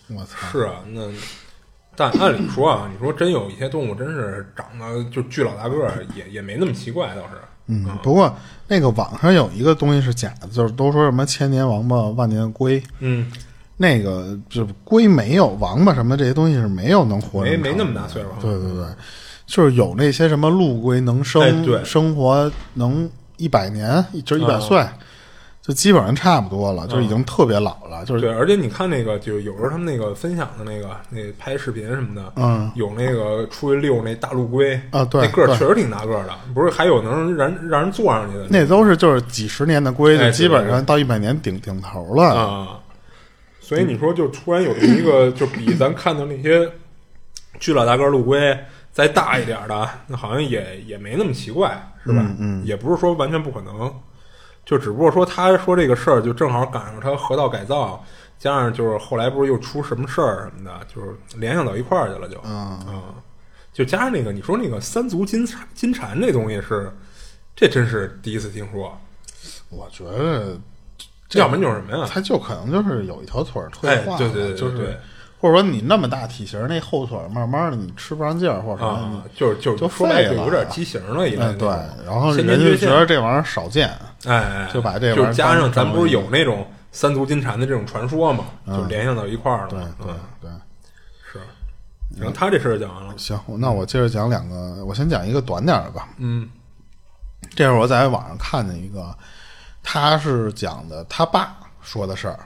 我操！是啊，那但按理说啊，你说真有一些动物真是长得就巨老大个儿，也也没那么奇怪，倒是。嗯，不过那个网上有一个东西是假的，就是都说什么千年王八万年龟，嗯，那个就是龟没有王八什么这些东西是没有能活没没那么大岁数。对对对，就是有那些什么陆龟能生、哎对生活能一百年，就是一百啊岁，就基本上差不多了，就已经特别老了，就是对，而且你看那个，就有时候他们那个分享的那个那拍视频什么的，嗯。有那个出去遛那大陆龟啊对那个儿确实挺大个儿的，不是还有能让让人坐上去的。那都是就是几十年的龟，基本上到一百年顶顶头了。啊。所以你说，就突然有一个，就比咱看到那些巨老大个儿陆龟再大一点儿的，那好像也也没那么奇怪，是吧？嗯嗯。也不是说完全不可能，就只不过说他说这个事儿，就正好赶上他河道改造，加上就是后来不是又出什么事儿什么的，就是联想到一块儿去了就，嗯。嗯，就加上那个你说那个三足金蝉金蝉这东西是，这真是第一次听说。我觉得这要不然就是什么呀？它就可能就是有一条腿儿退哎化了，对对对就是对。对或者说你那么大体型，那后腿儿慢慢的你吃不上劲儿或者什么，啊，就是就是就说白废了。了有点畸形了，已经哎对，然后先人家就觉得这玩意儿少见，哎哎，就把这玩意儿就是加上咱不是有那种三足金蝉的这种传说嘛，就联想到一块儿了对。对嗯对。是。然后他这事儿讲完了，行，那我接着讲两个，我先讲一个短点儿的吧。嗯这会儿我在网上看见一个，他是讲的他爸说的事儿。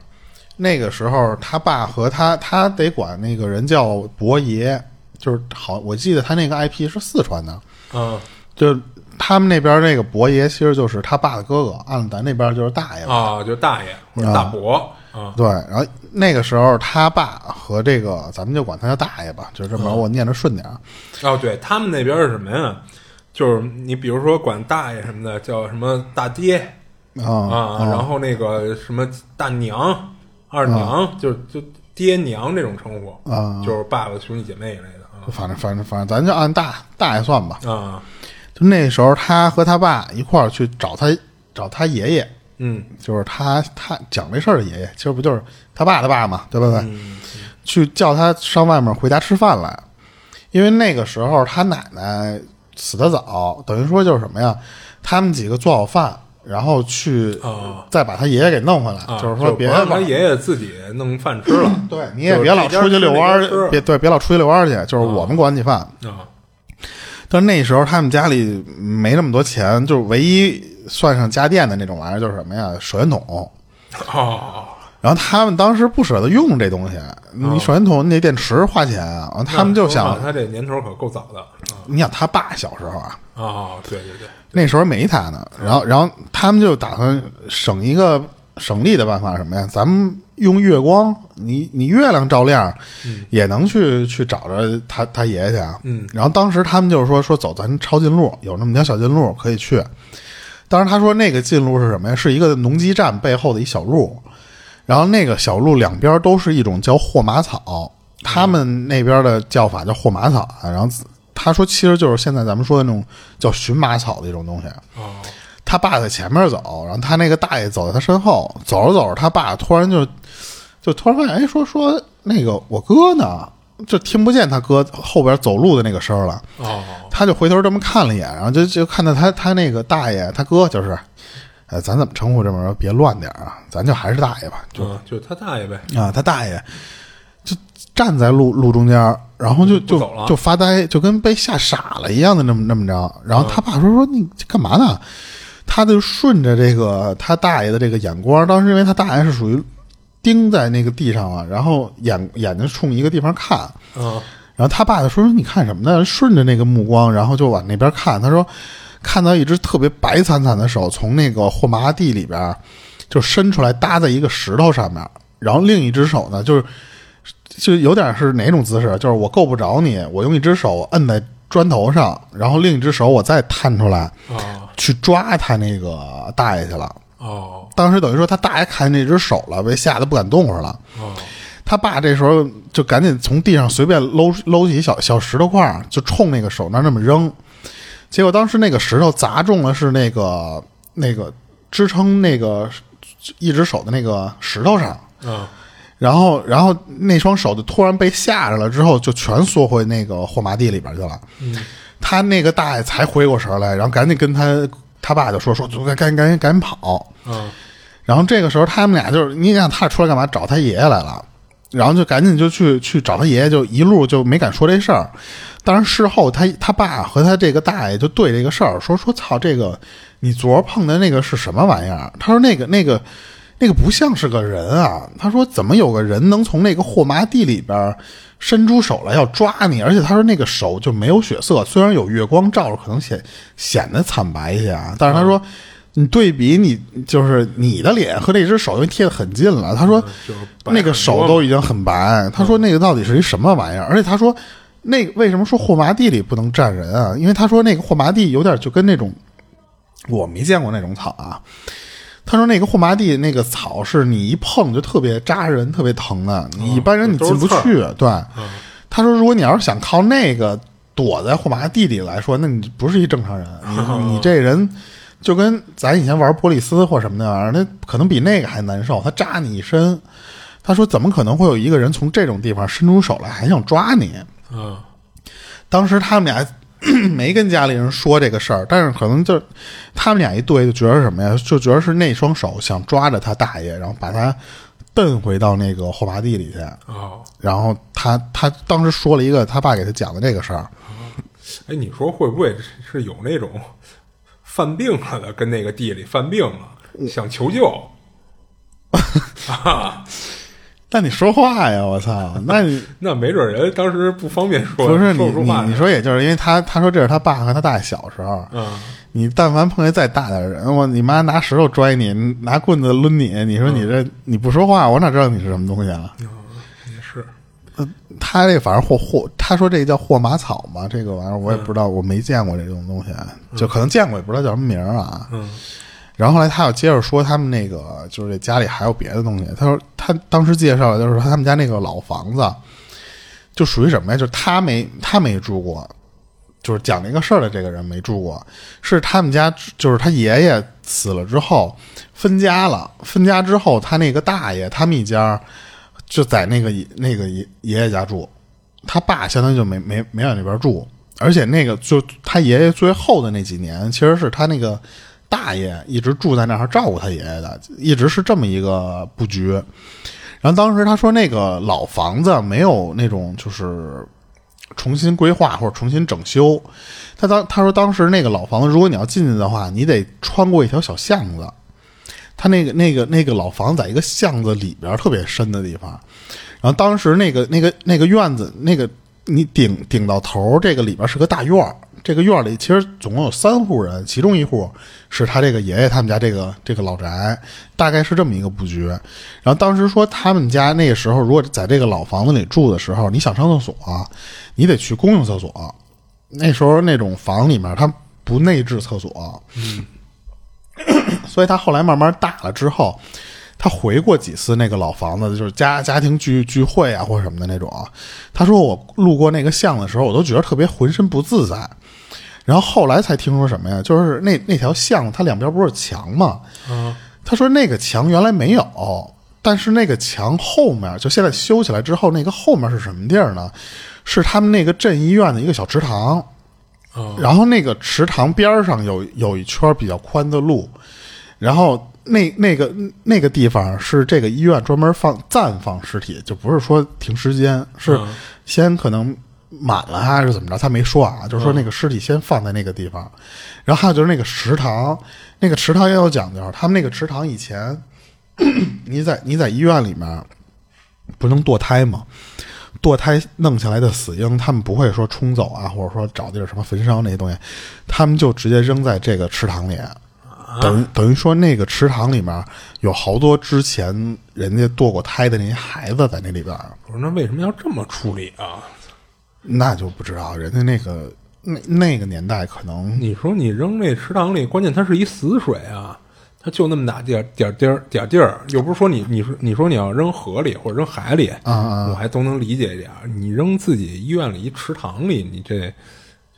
那个时候，他爸和他，他得管那个人叫伯爷，就是好，我记得他那个 IP 是四川的，嗯就他们那边那个伯爷其实就是他爸的哥哥，按咱那边就是大爷吧。啊，就大爷或者大伯啊对，然后那个时候他爸和这个，咱们就管他叫大爷吧，就这么，我念着顺点儿。哦，对他们那边是什么呀？就是你比如说管大爷什么的叫什么大爹啊啊，然后那个什么大娘、二娘，就就爹娘这种称呼啊就是爸爸兄弟姐妹一类的反正反正反正咱就按大大爷算吧。啊啊，就那时候，他和他爸一块儿去找他找他爷爷，嗯就是他他讲这事儿的爷爷，其实不就是他爸他爸嘛，对不对？嗯去叫他上外面回家吃饭来，因为那个时候他奶奶死得早，等于说就是什么呀？他们几个做好饭，然后去、啊再把他爷爷给弄回来，啊，就是说别不让他爷爷自己弄饭吃了对你也别老出去遛弯儿，别对别老出去遛弯儿去，就是我们管你饭。啊但那时候他们家里没那么多钱，就是唯一算上家电的那种玩意儿，就是什么呀？手电筒。哦，然后他们当时不舍得用这东西，你手电筒你得电池花钱啊。他们就想他这年头可够早的你想他爸小时候啊，啊啊，对对对，那时候没他呢。然后，然后他们就打算省一个省力的办法，什么呀？咱们用月光，你你月亮照亮，也能去去找着他他爷爷去啊。嗯然后当时他们就是说说走，咱抄近路，有那么条小近路可以去。当时他说那个近路是什么呀？是一个农机站背后的一小路，然后那个小路两边都是一种叫霍马草，他们那边的叫法叫霍马草啊。然后他说其实就是现在咱们说的那种叫荨麻草的一种东西。哦他爸在前面走，然后他那个大爷走在他身后，走着走着，他爸突然就就突然发现，哎，说说那个我哥呢，就听不见他哥后边走路的那个声儿了。哦他就回头这么看了一眼，然后就就看到他他那个大爷他哥就是，呃，咱怎么称呼这么着？别乱点儿啊，咱就还是大爷吧，就就就他大爷呗，啊，他大爷就站在路路中间儿，然后就就就发呆，就跟被吓傻了一样的那么那么着。然后他爸说说你干嘛呢？他就顺着这个他大爷的这个眼光，当时因为他大爷是属于盯在那个地上了，然后眼眼睛冲一个地方看，嗯然后他爸就说：“说你看什么呢？”顺着那个目光，然后就往那边看。他说：“看到一只特别白惨惨的手从那个霍麻地里边就伸出来，搭在一个石头上面。然后另一只手呢，就是就有点是哪种姿势？就是我够不着你，我用一只手摁在砖头上，然后另一只手我再探出来啊。去抓他那个大爷去了。哦。当时等于说他大爷看见那只手了，被吓得不敢动他爸这时候就赶紧从地上随便搂搂起小小石头块儿，就冲那个手那儿那么扔。结果当时那个石头砸中了是那个那个支撑那个一只手的那个石头上，啊然后然后那双手就突然被吓着了，之后就全缩回那个货麻地里边去了。嗯他那个大爷才回过神来，然后赶紧跟他他爸就说说赶赶紧赶紧赶紧跑。嗯然后这个时候他们俩就是，你想他出来干嘛？找他爷爷来了，然后就赶紧就去去找他爷爷，就一路就没敢说这事儿。当然事后他他爸和他这个大爷就对这个事儿说说操，这个你昨儿碰的那个是什么玩意儿？他说那个那个那个不像是个人啊。他说怎么有个人能从那个货麻地里边伸出手来要抓你？而且他说那个手就没有血色，虽然有月光照着，可能显显得惨白一些啊，但是他说。你对比你就是你的脸和那只手，因为贴得很近了。他说就是那个手都已经很白。他说那个到底是一什么玩意儿？而且他说那个为什么说霍麻地里不能站人啊？因为他说那个霍麻地有点就跟那种我没见过那种草啊。他说那个霍麻地那个草是你一碰就特别扎人、特别疼的，你一般人你进不去。对，他说如果你要是想靠那个。躲在霍麻地里来说，那你不是一正常人，你你这人就跟咱以前玩玻璃丝或什么那玩意儿，那可能比那个还难受。他扎你一身，他说怎么可能会有一个人从这种地方伸出手来还想抓你？嗯当时他们俩 没跟家里人说这个事儿，但是可能就他们俩一对就觉得什么呀？就觉得是那双手想抓着他大爷，然后把他蹬回到那个后麻地里去。哦，然后他他当时说了一个他爸给他讲的这个事儿，哎，你说会不会是有那种犯病了的，跟那个地里犯病了，想求救？啊，但你说话呀，我操！那你那没准人当时不方便说，不是你你你说，也就是因为他他说这是他爸和他大爷小时候，嗯，你但凡碰见再大点的人，我你妈拿石头拽你，拿棍子抡你，你说你这你不说话，我哪知道你是什么东西啊？也是，他这反正霍霍，他说这叫霍马草嘛，这个玩意儿我也不知道，我没见过这种东西，就可能见过，也不知道叫什么名儿啊。嗯然后后来他又接着说他们那个就是这家里还有别的东西。他说他当时介绍的就是说他们家那个老房子，就属于什么呀？就是他没他没住过，就是讲那个事儿的这个人没住过，是他们家就是他爷爷死了之后分家了，分家之后他那个大爷他们一家就在那个那个爷爷爷家住，他爸相当于就没没没往那边住，而且那个就他爷爷最后的那几年，其实是他那个大爷一直住在那儿照顾他爷爷的，一直是这么一个布局。然后当时他说那个老房子没有那种就是重新规划或者重新整修，他当他说当时那个老房子，如果你要进去的话，你得穿过一条小巷子。他那个那个那个老房子在一个巷子里边特别深的地方，然后当时那个那个那个院子那个你顶顶到头，这个里边是个大院儿。这个院里其实总共有三户人，其中一户是他这个爷爷他们家这个这个老宅，大概是这么一个布局。然后当时说他们家那个时候，如果在这个老房子里住的时候，你想上厕所，你得去公用厕所。那时候那种房里面他不内置厕所，所以他后来慢慢大了之后，他回过几次那个老房子，就是家家庭聚聚会啊或者什么的那种。他说我路过那个巷的时候，我都觉得特别浑身不自在。然后后来才听说什么呀？就是那那条巷，它两边不是墙吗？嗯他说那个墙原来没有，但是那个墙后面，就现在修起来之后，那个后面是什么地儿呢？是他们那个镇医院的一个小池塘。嗯然后那个池塘边上有有一圈比较宽的路，然后那那个那个地方是这个医院专门放暂放尸体，就不是说停尸间，是嗯先可能满了还是怎么着，他没说啊，就是说那个尸体先放在那个地方，然后还有就是那个池塘，那个池塘也有讲究，他们那个池塘以前 你在你在医院里面不能堕胎吗？堕胎弄下来的死婴，他们不会说冲走啊，或者说找地儿什么焚烧那些东西，他们就直接扔在这个池塘里，等于等于说那个池塘里面有好多之前人家堕过胎的那些孩子在那里边。儿，我说那为什么要这么处理啊？那就不知道人家那个那那个年代可能你说你扔那池塘里，关键它是一死水啊，它就那么大点儿点儿地儿点儿地儿，又不是说你你说你说你要扔河里或者扔海里，啊我还都能理解一点儿。你扔自己医院里一池塘里，你这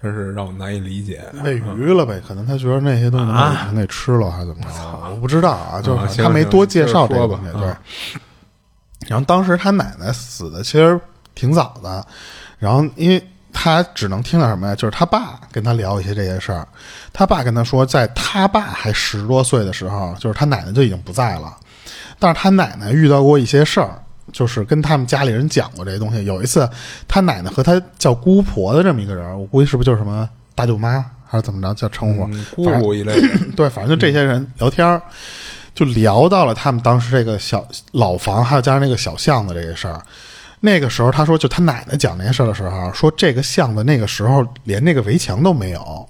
真是让我难以理解。喂鱼了呗，可能他觉得那些东西啊能给吃了，还是怎么着？我不知道啊，就是他没多介绍这个东西。对然后当时他奶奶死的其实挺早的，然后因为他只能听到什么呀？就是他爸跟他聊一些这些事儿。他爸跟他说，在他爸还十多岁的时候，就是他奶奶就已经不在了，但是他奶奶遇到过一些事儿。就是跟他们家里人讲过这些东西。有一次，他奶奶和他叫姑婆的这么一个人，我估计是不是就是什么大舅妈还是怎么着叫称呼？嗯姑姑一类的，对，反正就这些人聊天儿，就聊到了他们当时这个小老房，还有加上那个小巷子这些事儿。那个时候，他说，就他奶奶讲那些事儿的时候，说这个巷子那个时候连那个围墙都没有，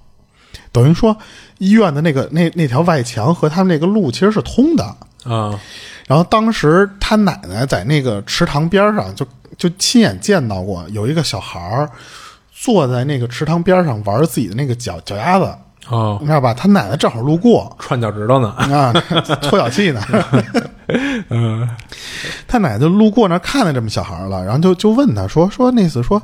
等于说医院的那个那那条外墙和他们那个路其实是通的。啊，然后当时他奶奶在那个池塘边上就就亲眼见到过有一个小孩儿坐在那个池塘边上玩自己的那个脚脚丫子，哦，你知道吧？他奶奶正好路过，串脚趾头呢，啊，搓脚气呢。嗯 他奶奶就路过那看见这么小孩了，然后就就问他说说那次说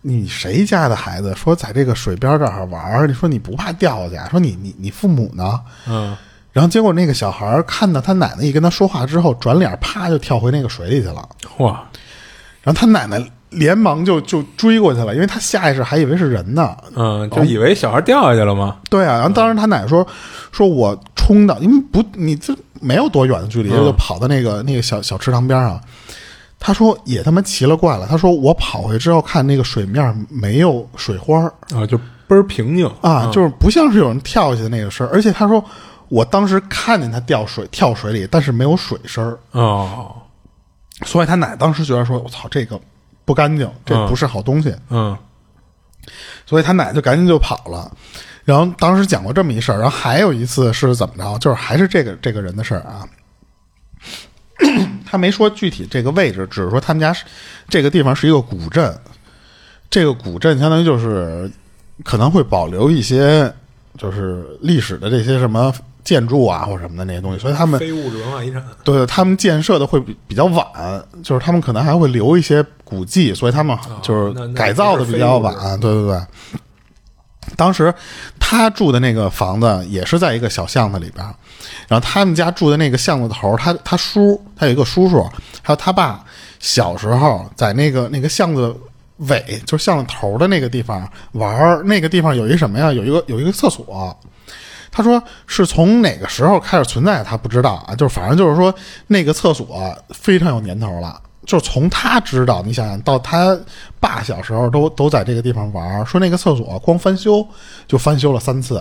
你谁家的孩子说在这个水边这儿玩儿？你说你不怕掉下去啊？说你你你父母呢？嗯，然后结果那个小孩看到他奶奶一跟他说话之后，转脸啪就跳回那个水里去了。哇，然后他奶奶连忙就就追过去了，因为他下意识还以为是人呢。嗯，就以为小孩掉下去了吗？对啊，然后当时他奶奶说说我冲到，因为不你这没有多远的距离，嗯。就跑到那个那个小小池塘边上。他说也他妈奇了怪了，他说我跑回去之后看那个水面没有水花啊，就倍儿平静。啊，就是不像是有人跳下去的那个声儿，而且他说我当时看见他掉水跳水里，但是没有水声儿，哦，所以他奶当时觉得说我操这个不干净，这不是好东西，嗯所以他奶就赶紧就跑了。然后当时讲过这么一事儿，然后还有一次是怎么着，就是还是这个这个人的事儿啊。他没说具体这个位置，只是说他们家是这个地方是一个古镇，这个古镇相当于就是可能会保留一些就是历史的这些什么建筑啊或什么的那些东西，所以他们非物质文化遗产。对他们建设的会比比较晚，就是他们可能还会留一些古迹，所以他们就是改造的比较晚。对对对，当时他住的那个房子也是在一个小巷子里边，然后他们家住的那个巷子头，他他叔他有一个叔叔，还有他爸小时候在那个那个巷子。尾就是巷子头的那个地方玩儿，那个地方有一什么呀？有一个有一个厕所，他说是从哪个时候开始存在，他不知道啊，就是反正就是说那个厕所非常有年头了，就是从他知道，你想想到他爸小时候都都在这个地方玩，说那个厕所光翻修就翻修了三次，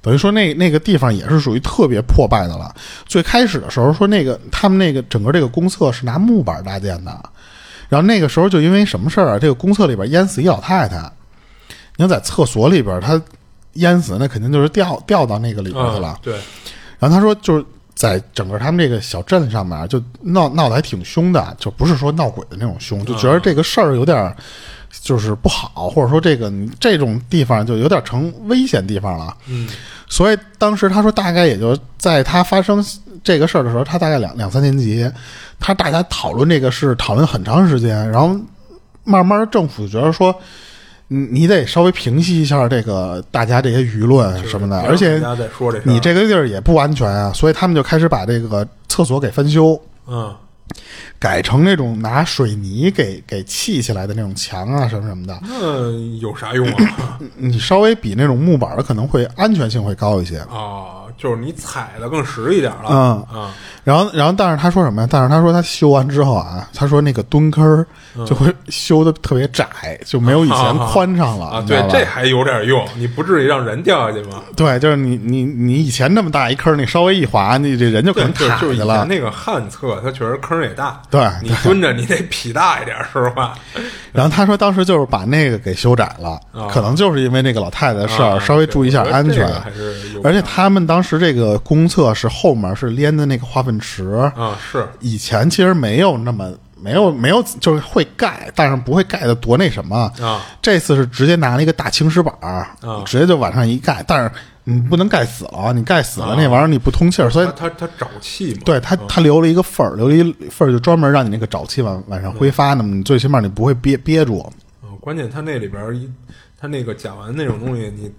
等于说那那个地方也是属于特别破败的了。最开始的时候说那个他们那个整个这个公厕是拿木板搭建的，然后那个时候就因为什么事儿啊，这个公厕里边淹死一老太太，你要在厕所里边他淹死，那肯定就是掉掉到那个里边去了。嗯，对，然后他说，就是在整个他们这个小镇上面，就闹闹得还挺凶的，就不是说闹鬼的那种凶，就觉得这个事儿有点儿就是不好，或者说这个这种地方就有点成危险地方了。嗯，所以当时他说，大概也就在他发生这个事儿的时候，他大概两两三年级，他大家讨论这个事讨论很长时间，然后慢慢政府觉得说。你你得稍微平息一下这个大家这些舆论什么的，而且你这个地儿也不安全啊，所以他们就开始把这个厕所给翻修，嗯改成那种拿水泥给给砌起来的那种墙啊什么什么的。那有啥用啊？你稍微比那种木板的可能会安全性会高一些。啊，就是你踩的更实一点了。嗯啊，然后，然后，但是他说什么呀？但是他说他修完之后啊，他说那个蹲坑儿就会修的特别窄，就没有以前宽敞了。啊，对这还有点用，你不至于让人掉下去吗？对，就是你你你以前那么大一坑，你稍微一滑，你这人就可，能就就以卡下去了前。那个旱厕，它确实坑也大。对你蹲着你得劈大一点，实话。然后他说，当时就是把那个给修窄了，啊可能就是因为那个老太太的事儿，啊稍微注意一下安全而且他们当时这个公厕是后面是连的那个化粪池，啊是。以前其实没有那么没有没有，就是会盖，但是不会盖的多那什么。啊。这次是直接拿了一个大青石板儿，啊。直接就往上一盖，但是你不能盖死了，你盖死了啊。那玩意儿你不通气儿，所以它它它沼气嘛。对它它留了一个缝儿，留了一缝儿就专门让你那个沼气往往上挥发，那么你最起码你不会憋憋住。嗯，关键它那里边儿一，它那个甲烷那种东西，你你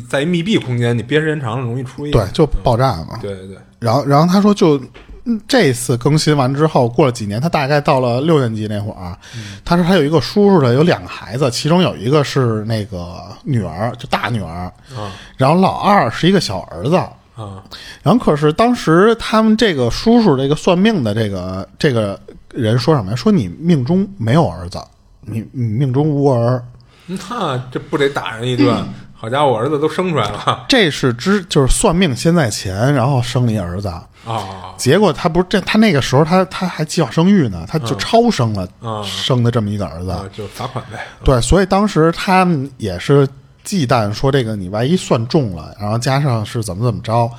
在一密闭空间，你憋时间长了容易出烟。对，就爆炸嘛。对对对，然后，然后他说就，嗯这次更新完之后，过了几年，他大概到了六年级那会儿，他说他有一个叔叔的，有两个孩子，其中有一个是那个女儿，就大女儿，啊然后老二是一个小儿子。啊然后可是当时他们这个叔叔这个算命的这个这个人说什么呀？说你命中没有儿子，你你命中无儿。那这不得打人一顿？好家伙，我儿子都生出来了这是之就是算命先在前，然后生了一儿子。啊结果他不是这，他那个时候他他还计划生育呢，他就超生了，啊生的这么一个儿子。啊！就罚款呗。对，所以当时他们也是忌惮说这个你万一算中了，然后加上是怎么怎么着，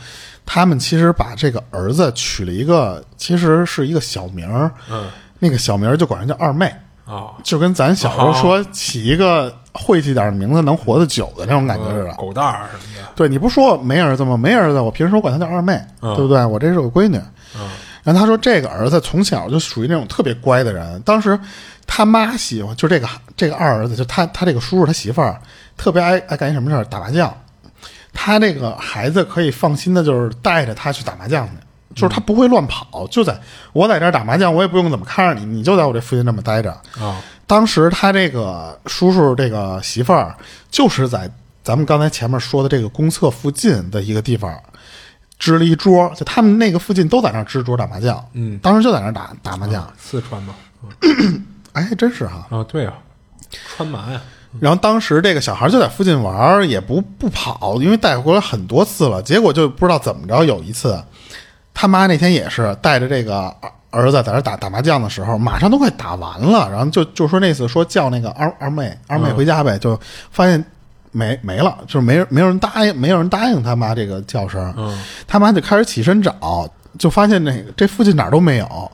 他们其实把这个儿子取了一个，其实是一个小名儿，嗯那个小名儿就管人叫二妹，啊，就跟咱小时候说起一个晦气点儿的名字能活得久的那种感觉似的。狗蛋儿什么的。对，你不说我没儿子吗？没儿子，我平时我管他叫二妹，嗯对不对？我这是有个闺女。嗯然后他说，这个儿子从小就属于那种特别乖的人。当时他妈喜欢，就这个这个二儿子，就他他这个叔叔他媳妇儿特别爱爱干一什么事儿，打麻将。他这个孩子可以放心的，就是带着他去打麻将去，就是他不会乱跑，就在我在这儿打麻将，我也不用怎么看着你，你就在我这附近这么待着。啊当时他这个叔叔这个媳妇儿，就是在咱们刚才前面说的这个公厕附近的一个地方支了一桌，就他们那个附近都在那儿支桌打麻将。嗯，当时就在那儿打打麻将。四川嘛，哎，真是哈。啊对啊，川麻呀，然后当时这个小孩就在附近玩儿，也不不跑，因为带回来很多次了。结果就不知道怎么着，有一次他妈那天也是带着这个儿儿子在那打打麻将的时候，马上都快打完了，然后就就说那次说叫那个二二妹二妹回家呗，就发现没没了，就是没人没有人答应，没有人答应他妈这个叫声，嗯他妈就开始起身找，就发现那个这附近哪儿都没有。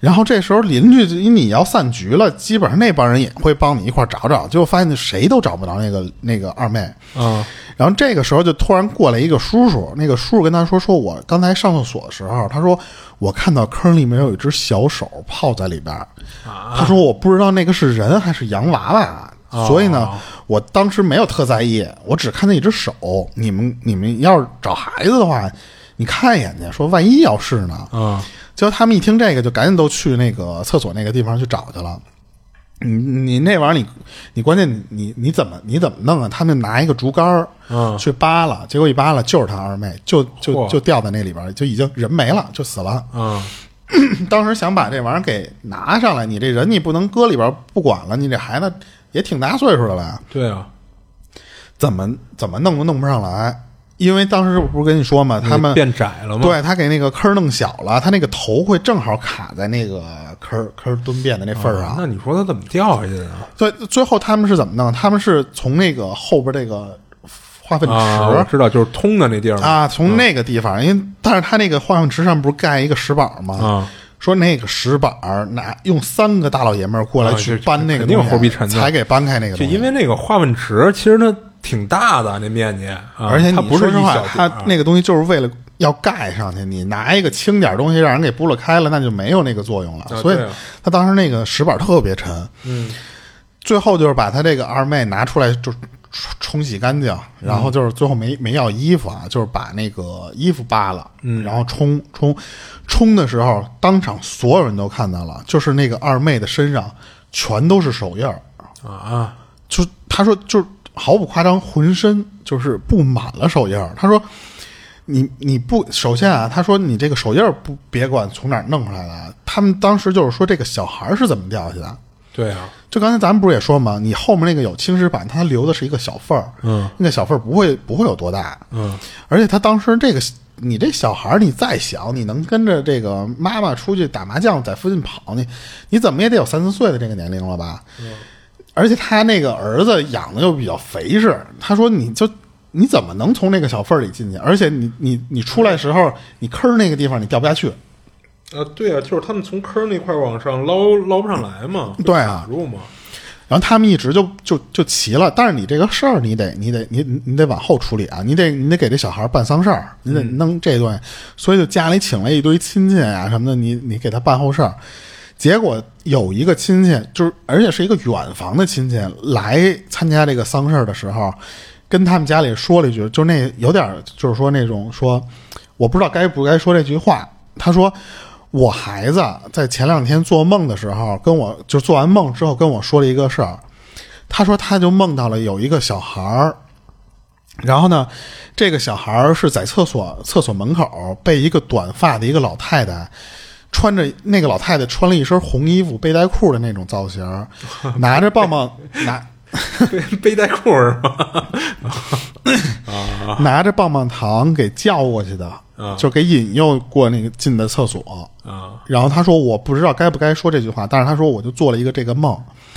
然后这时候邻居，因为你要散局了，基本上那帮人也会帮你一块儿找找，结果发现谁都找不着那个那个二妹。啊然后这个时候就突然过来一个叔叔，那个叔叔跟他说：“说我刚才上厕所的时候，他说我看到坑里面有一只小手泡在里边儿。啊他说我不知道那个是人还是洋娃娃，哦所以呢，我当时没有特在意，我只看见一只手。你们你们要是找孩子的话，你看一眼去，说万一要是呢？嗯结果他们一听这个，就赶紧都去那个厕所那个地方去找去了。你你那玩意儿，你你关键你你你怎么你怎么弄啊？他们拿一个竹竿儿嗯去扒拉，结果一扒拉就是他二妹，就就就掉在那里边儿，就已经人没了，就死了。嗯 当时想把这玩意儿给拿上来，你这人你不能搁里边儿不管了，你这孩子也挺大岁数的了，对啊，怎么怎么弄都弄不上来。因为当时我不是跟你说嘛，他们变窄了吗？对他给那个坑儿弄小了，他那个头会正好卡在那个坑儿坑儿蹲便的那份儿上。啊那你说他怎么掉下去的呢？最最后他们是怎么弄？他们是从那个后边这个化粪池知道，就是通的那地儿啊，从那个地方，因为但是他那个化粪池上不是盖一个石板吗？啊说那个石板儿拿用三个大老爷们儿过来啊去搬那个肯定东西齁逼沉的才给搬开那个就。因为那个化粪池，其实它挺大的那面积，啊而且它不是一你说实话小，它那个东西就是为了要盖上去，你拿一个轻点儿东西让人给拨了开了，那就没有那个作用了。所以他当时那个石板特别沉。嗯。最后就是把他这个二妹拿出来就冲冲洗干净，然后就是最后没没要衣服啊，就是把那个衣服扒了，嗯。然后冲冲冲的时候，当场所有人都看到了，就是那个二妹的身上全都是手印儿，啊。就他说就是毫不夸张，浑身就是布满了手印儿。他说。你你不首先啊，他说你这个手印儿不别管从哪儿弄出来的，他们当时就是说这个小孩儿是怎么掉下去的，对啊，就刚才咱们不是也说吗？你后面那个有青石板，它留的是一个小缝儿，嗯那个小缝儿不会不会有多大，嗯而且他当时这个你这小孩儿你再小，你能跟着这个妈妈出去打麻将，在附近跑，你你怎么也得有三四岁的这个年龄了吧？而且他那个儿子养的又比较肥实，他说你就你怎么能从那个小缝儿里进去？而且你你你出来的时候，你坑那个地方你掉不下去，啊，对啊，就是他们从坑那块往上捞捞不上来嘛，对啊入嘛，然后他们一直就就就齐了，但是你这个事儿，你得你得你你得往后处理啊，你得你得给这小孩办丧事儿，你得弄这东西，所以就家里请了一堆亲戚啊什么的，你你给他办后事儿。结果有一个亲戚，就是而且是一个远房的亲戚来参加这个丧事儿的时候，跟他们家里说了一句，就那有点儿就是说那种说，我不知道该不该说这句话。他说。我孩子在前两天做梦的时候，跟我就做完梦之后跟我说了一个事儿。他说他就梦到了有一个小孩儿，然后呢，这个小孩儿是在厕所厕所门口被一个短发的一个老太太。穿着那个老太太穿了一身红衣服背带裤的那种造型，拿着棒棒拿背 背带裤是吗？拿着棒棒糖给叫过去的，啊就给引诱过那个进的厕所。啊然后他说我不知道该不该说这句话，但是他说我就做了一个这个梦。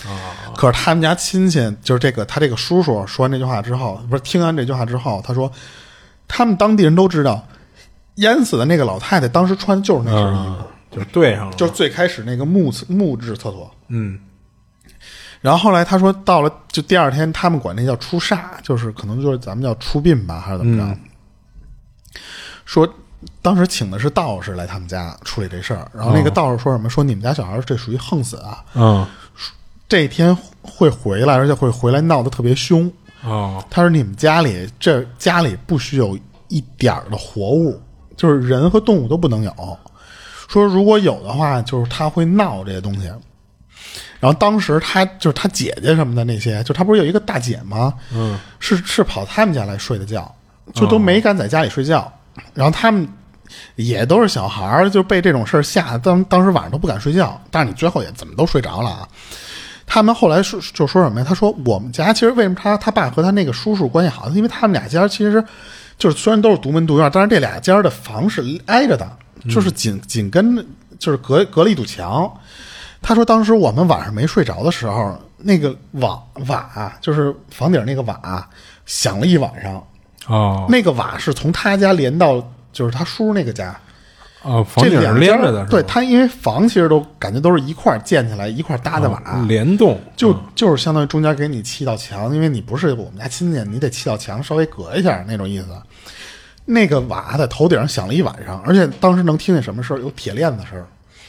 啊可是他们家亲戚就是这个他这个叔叔说完这句话之后，不是听完这句话之后，他说他们当地人都知道，淹死的那个老太太当时穿的就是那身衣服，啊，就对上了，就是最开始那个木木质厕所。嗯然后后来他说到了就第二天，他们管那叫出煞，就是可能就是咱们叫出殡吧，还是怎么着？嗯说当时请的是道士来他们家处理这事儿，然后那个哦道士说什么？说你们家小孩儿这属于横死啊，嗯这天会回来，而且会回来闹得特别凶。哦他说你们家里这家里不许有一点儿的活物，就是人和动物都不能有。说如果有的话，就是他会闹这些东西。然后当时他就是他姐姐什么的那些，就他不是有一个大姐吗？嗯，是是跑他们家来睡的觉，就都没敢在家里睡觉。然后他们也都是小孩儿，就被这种事儿吓得，当当时晚上都不敢睡觉。但是你最后也怎么都睡着了啊？他们后来说就说什么呀？他说我们家其实为什么他他爸和他那个叔叔关系好，因为他们俩家其实就是虽然都是独门独院，但是这俩家的房是挨着的，就是紧紧跟就是隔隔了一堵墙。他说当时我们晚上没睡着的时候，那个瓦瓦就是房顶那个瓦响了一晚上，哦那个瓦是从他家连到就是他叔那个家。哦，房顶连着的，对他，因为房其实都感觉都是一块建起来，一块搭的瓦，哦联动就就是相当于中间给你砌道墙，因为你不是我们家亲戚，你得砌道墙稍微隔一下那种意思。那个瓦在头顶上响了一晚上，而且当时能听见什么声儿？有铁链子声儿，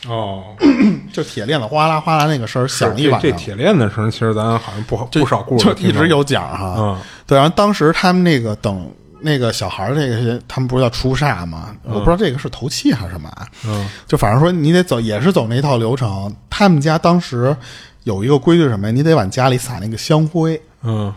哦，就铁链子哗啦哗啦那个声儿响了一晚上。这这铁链子声，其实咱好像不好不少故事就一直有讲哈。嗯对，然后当时他们那个等那个小孩儿这个些，他们不是要出煞吗？我不知道这个是头七还是什么啊。嗯就反正说你得走，也是走那一套流程。他们家当时有一个规矩什么呀？你得往家里撒那个香灰，嗯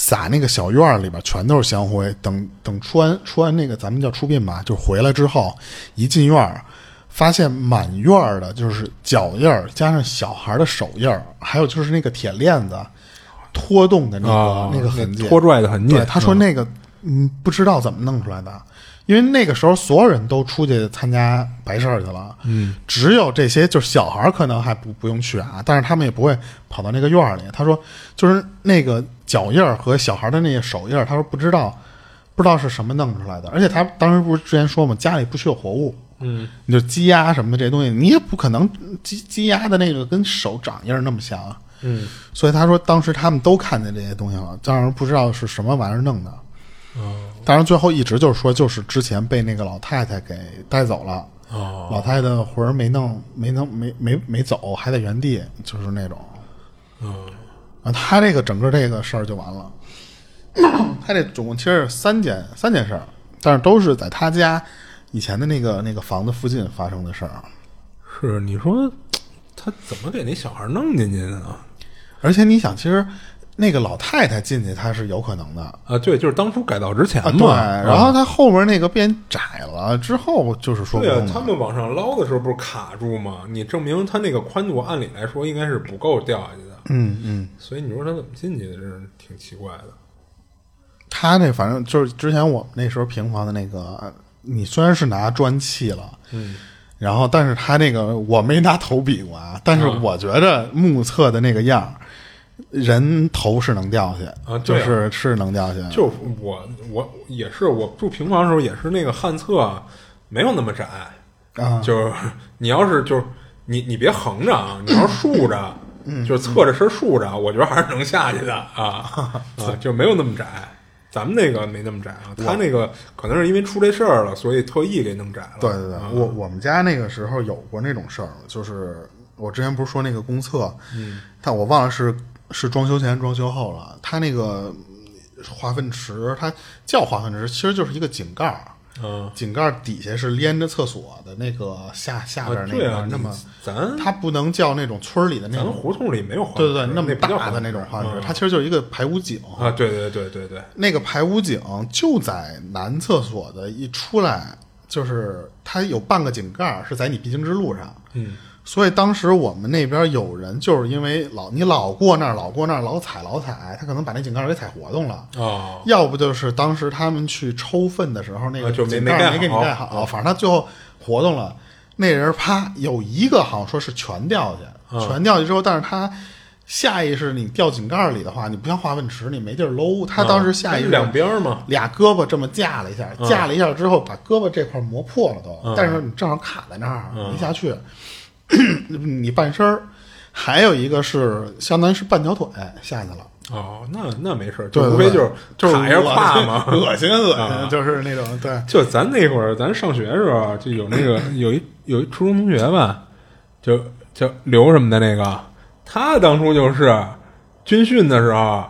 撒那个小院儿里边全都是香灰。等等出完出完那个咱们叫出殡吧，就回来之后，一进院儿，发现满院儿的就是脚印儿，加上小孩的手印儿，还有就是那个铁链子拖动的那个、啊，那个痕迹，拖拽的痕迹。对，他说那个嗯不知道怎么弄出来的，因为那个时候所有人都出去参加白事儿去了，嗯，只有这些就是小孩儿可能还不不用去啊，但是他们也不会跑到那个院儿里。他说就是那个脚印儿和小孩的那个手印儿，他说不知道不知道是什么弄出来的，而且他当时不是之前说嘛，家里不许有活物。嗯，你就鸡鸭什么的这些东西，你也不可能鸡鸡鸭的那个跟手掌印儿那么像啊。嗯，所以他说当时他们都看见这些东西了，当然不知道是什么玩意儿弄的。哦当然最后一直就是说，就是之前被那个老太太给带走了，哦老太太魂儿没弄，没弄，没没没走，还在原地，就是那种。嗯啊，他这个整个这个事儿就完了。他这总共其实是三件三件事儿，但是都是在他家以前的那个那个房子附近发生的事儿。是你说他怎么给那小孩弄进去的呢？而且你想，其实那个老太太进去，她是有可能的啊，对，就是当初改造之前啊。嘛。对，啊然后她后面那个变窄了之后，就是说对啊他们往上捞的时候不是卡住吗？你证明他那个宽度按理来说应该是不够掉下去的。嗯嗯，所以你说他怎么进去的，真是挺奇怪的。他那反正就是之前我们那时候平房的那个，你虽然是拿砖砌了，嗯，然后但是他那个我没拿头比过啊，但是嗯我觉着目测的那个样儿，人头是能掉下去，就啊对啊。是是能掉下。去，就我我也是，我住平房的时候也是那个旱厕啊没有那么窄，啊，就是 你要是就是你你别横着啊，你要是竖着，就是侧着身竖着，我觉得还是能下去的啊啊，就没有那么窄。咱们那个没那么窄啊，他那个可能是因为出这事儿了，所以特意给弄窄了。对对对，啊我我们家那个时候有过那种事儿，就是我之前不是说那个公厕，嗯，但我忘了是是装修前装修后了。他那个嗯化粪池，它叫化粪池，其实就是一个井盖儿，嗯。井盖底下是连着厕所的那个下下边啊，那个，那么咱它不能叫那种村里的那种，咱胡同里没有对对对，那么大的那种化粪池，嗯。它其实就是一个排污井。啊，对对对对对，那个排污井就在男厕所的一出来，就是它有半个井盖是在你必经之路上，嗯所以当时我们那边有人就是因为老你老过那儿，老过那儿，老踩老踩，他可能把那井盖儿给踩活动了。哦，要不就是当时他们去抽粪的时候，那个啊就没井盖儿没没给你盖好，反正他最后活动了。那人啪有一个好像说是全掉下去，嗯全掉下去之后，但是他下意识你掉井盖儿里的话，你不像化粪池，你没地儿搂。他当时下意识嗯两边嘛，俩胳膊这么架了一下，架了一下之后，把胳膊这块磨破了都，嗯但是你正好卡在那儿，没下去。你半身儿，还有一个是相当于是半条腿下去了，哦，那那没事就无非就是就是卡一下胯嘛，恶心恶啊心，就是那种对，就咱那会儿，咱上学的时候，就有那个有一有一初中同学吧，就叫刘什么的那个，他当初就是军训的时候，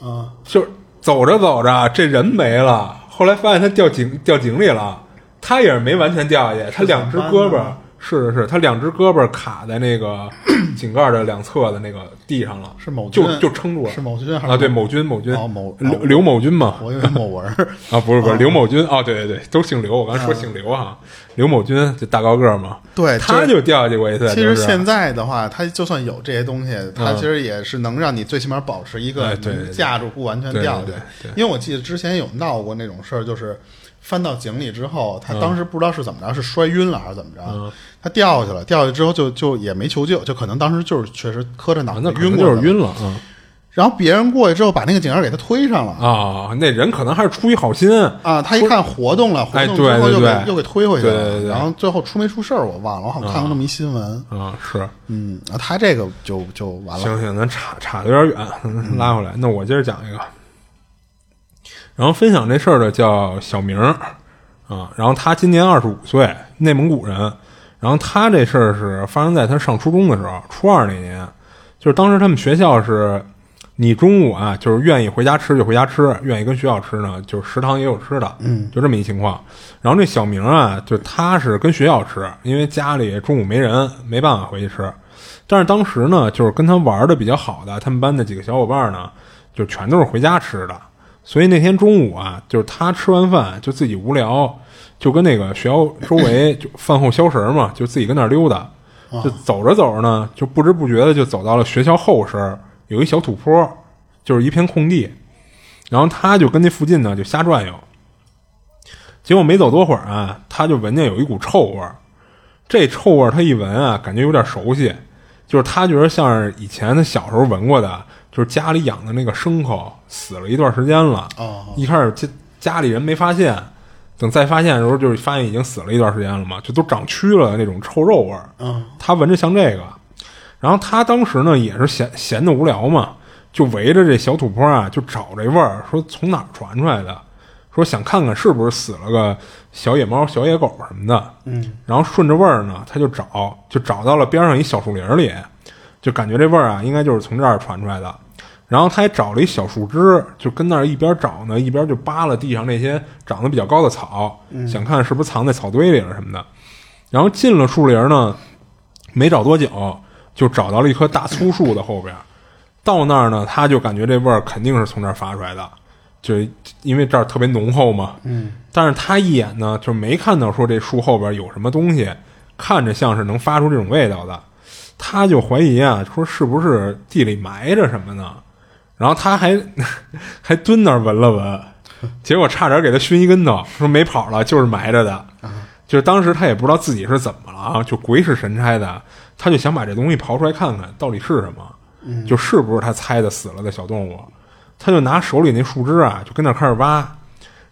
啊就走着走着，这人没了，后来发现他掉井掉井里了，他也是没完全掉下去，他两只胳膊是是是，他两只胳膊卡在那个 井盖的两侧的那个地上了，是某军就就撑住了，是某军还是啊？对，某军某军，哦某刘哦刘某军嘛，我以为某文 啊，不是不是哦刘某军哦，对对对，都姓刘，我刚才说姓刘哈，刘某军就大高个儿嘛，对他就就掉下去过一次。其实现在的话，他就算有这些东西，它嗯。其实也是能让你最起码保持一个哎对对对。架住不完全掉下去。因为我记得之前有闹过那种事儿，就是翻到井里之后，他嗯当时不知道是怎么着，是摔晕了还是怎么着嗯，他掉下去了，掉下去之后就就也没求救，就可能当时就是确实磕着脑袋啊那可能晕过去了。就是晕了啊然后别人过去之后把那个井盖给他推上了。啊，那人可能还是出于好心，啊，他一看活动了，活哎动之后又给、又给推回去了，对对对然后最后出没出事儿我忘了，我好像看过那么一新闻。啊是。嗯，啊，他这个就就完了。行行，咱岔岔的有点远，嗯 拉回来。那我接着讲一个，然后分享这事儿的叫小明儿啊，然后他今年二十五岁，内蒙古人。然后他这事儿是发生在他上初中的时候，初二那年，就是当时他们学校是，你中午啊，就是愿意回家吃就回家吃，愿意跟学校吃呢，就是食堂也有吃的，嗯，就这么一情况。然后这小明啊，就他是跟学校吃，因为家里中午没人，没办法回去吃。但是当时呢，就是跟他玩的比较好的，他们班的几个小伙伴呢，就全都是回家吃的。所以那天中午啊，就是他吃完饭就自己无聊，就跟那个学校周围就饭后消食嘛，就自己跟那儿溜达。就走着走着呢，就不知不觉的就走到了学校后身，有一小土坡，就是一片空地。然后他就跟那附近呢就瞎转悠。结果没走多会儿啊，他就闻见有一股臭味儿。这臭味儿他一闻啊，感觉有点熟悉，就是他觉得像是以前他小时候闻过的，就是家里养的那个牲口死了一段时间了。哦一开始家家里人没发现，等再发现的时候，就是发现已经死了一段时间了嘛，就都长蛆了那种臭肉味儿。嗯，他闻着像这个，然后他当时呢也是闲闲的无聊嘛，就围着这小土坡啊就找这味儿，说从哪儿传出来的，说想看看是不是死了个小野猫、小野狗什么的。嗯，然后顺着味儿呢，他就找，就找到了边上一小树林里，就感觉这味儿啊应该就是从这儿传出来的。然后他还找了一小树枝，就跟那儿一边找呢，一边就扒拉地上那些长得比较高的草，想看是不是藏在草堆里了什么的。然后进了树林呢，没找多久，就找到了一棵大粗树的后边。到那儿呢，他就感觉这味儿肯定是从这儿发出来的，就因为这儿特别浓厚嘛。嗯，但是他一眼呢，就没看到说这树后边有什么东西，看着像是能发出这种味道的，他就怀疑啊，说是不是地里埋着什么呢？然后他还 还蹲那儿闻了闻，结果差点给他熏一跟头，说没跑了，就是埋着的。就是当时他也不知道自己是怎么了啊，就鬼使神差的，他就想把这东西刨出来看看到底是什么，就是不是他猜的死了的小动物。他就拿手里那树枝啊，就跟那儿开始挖，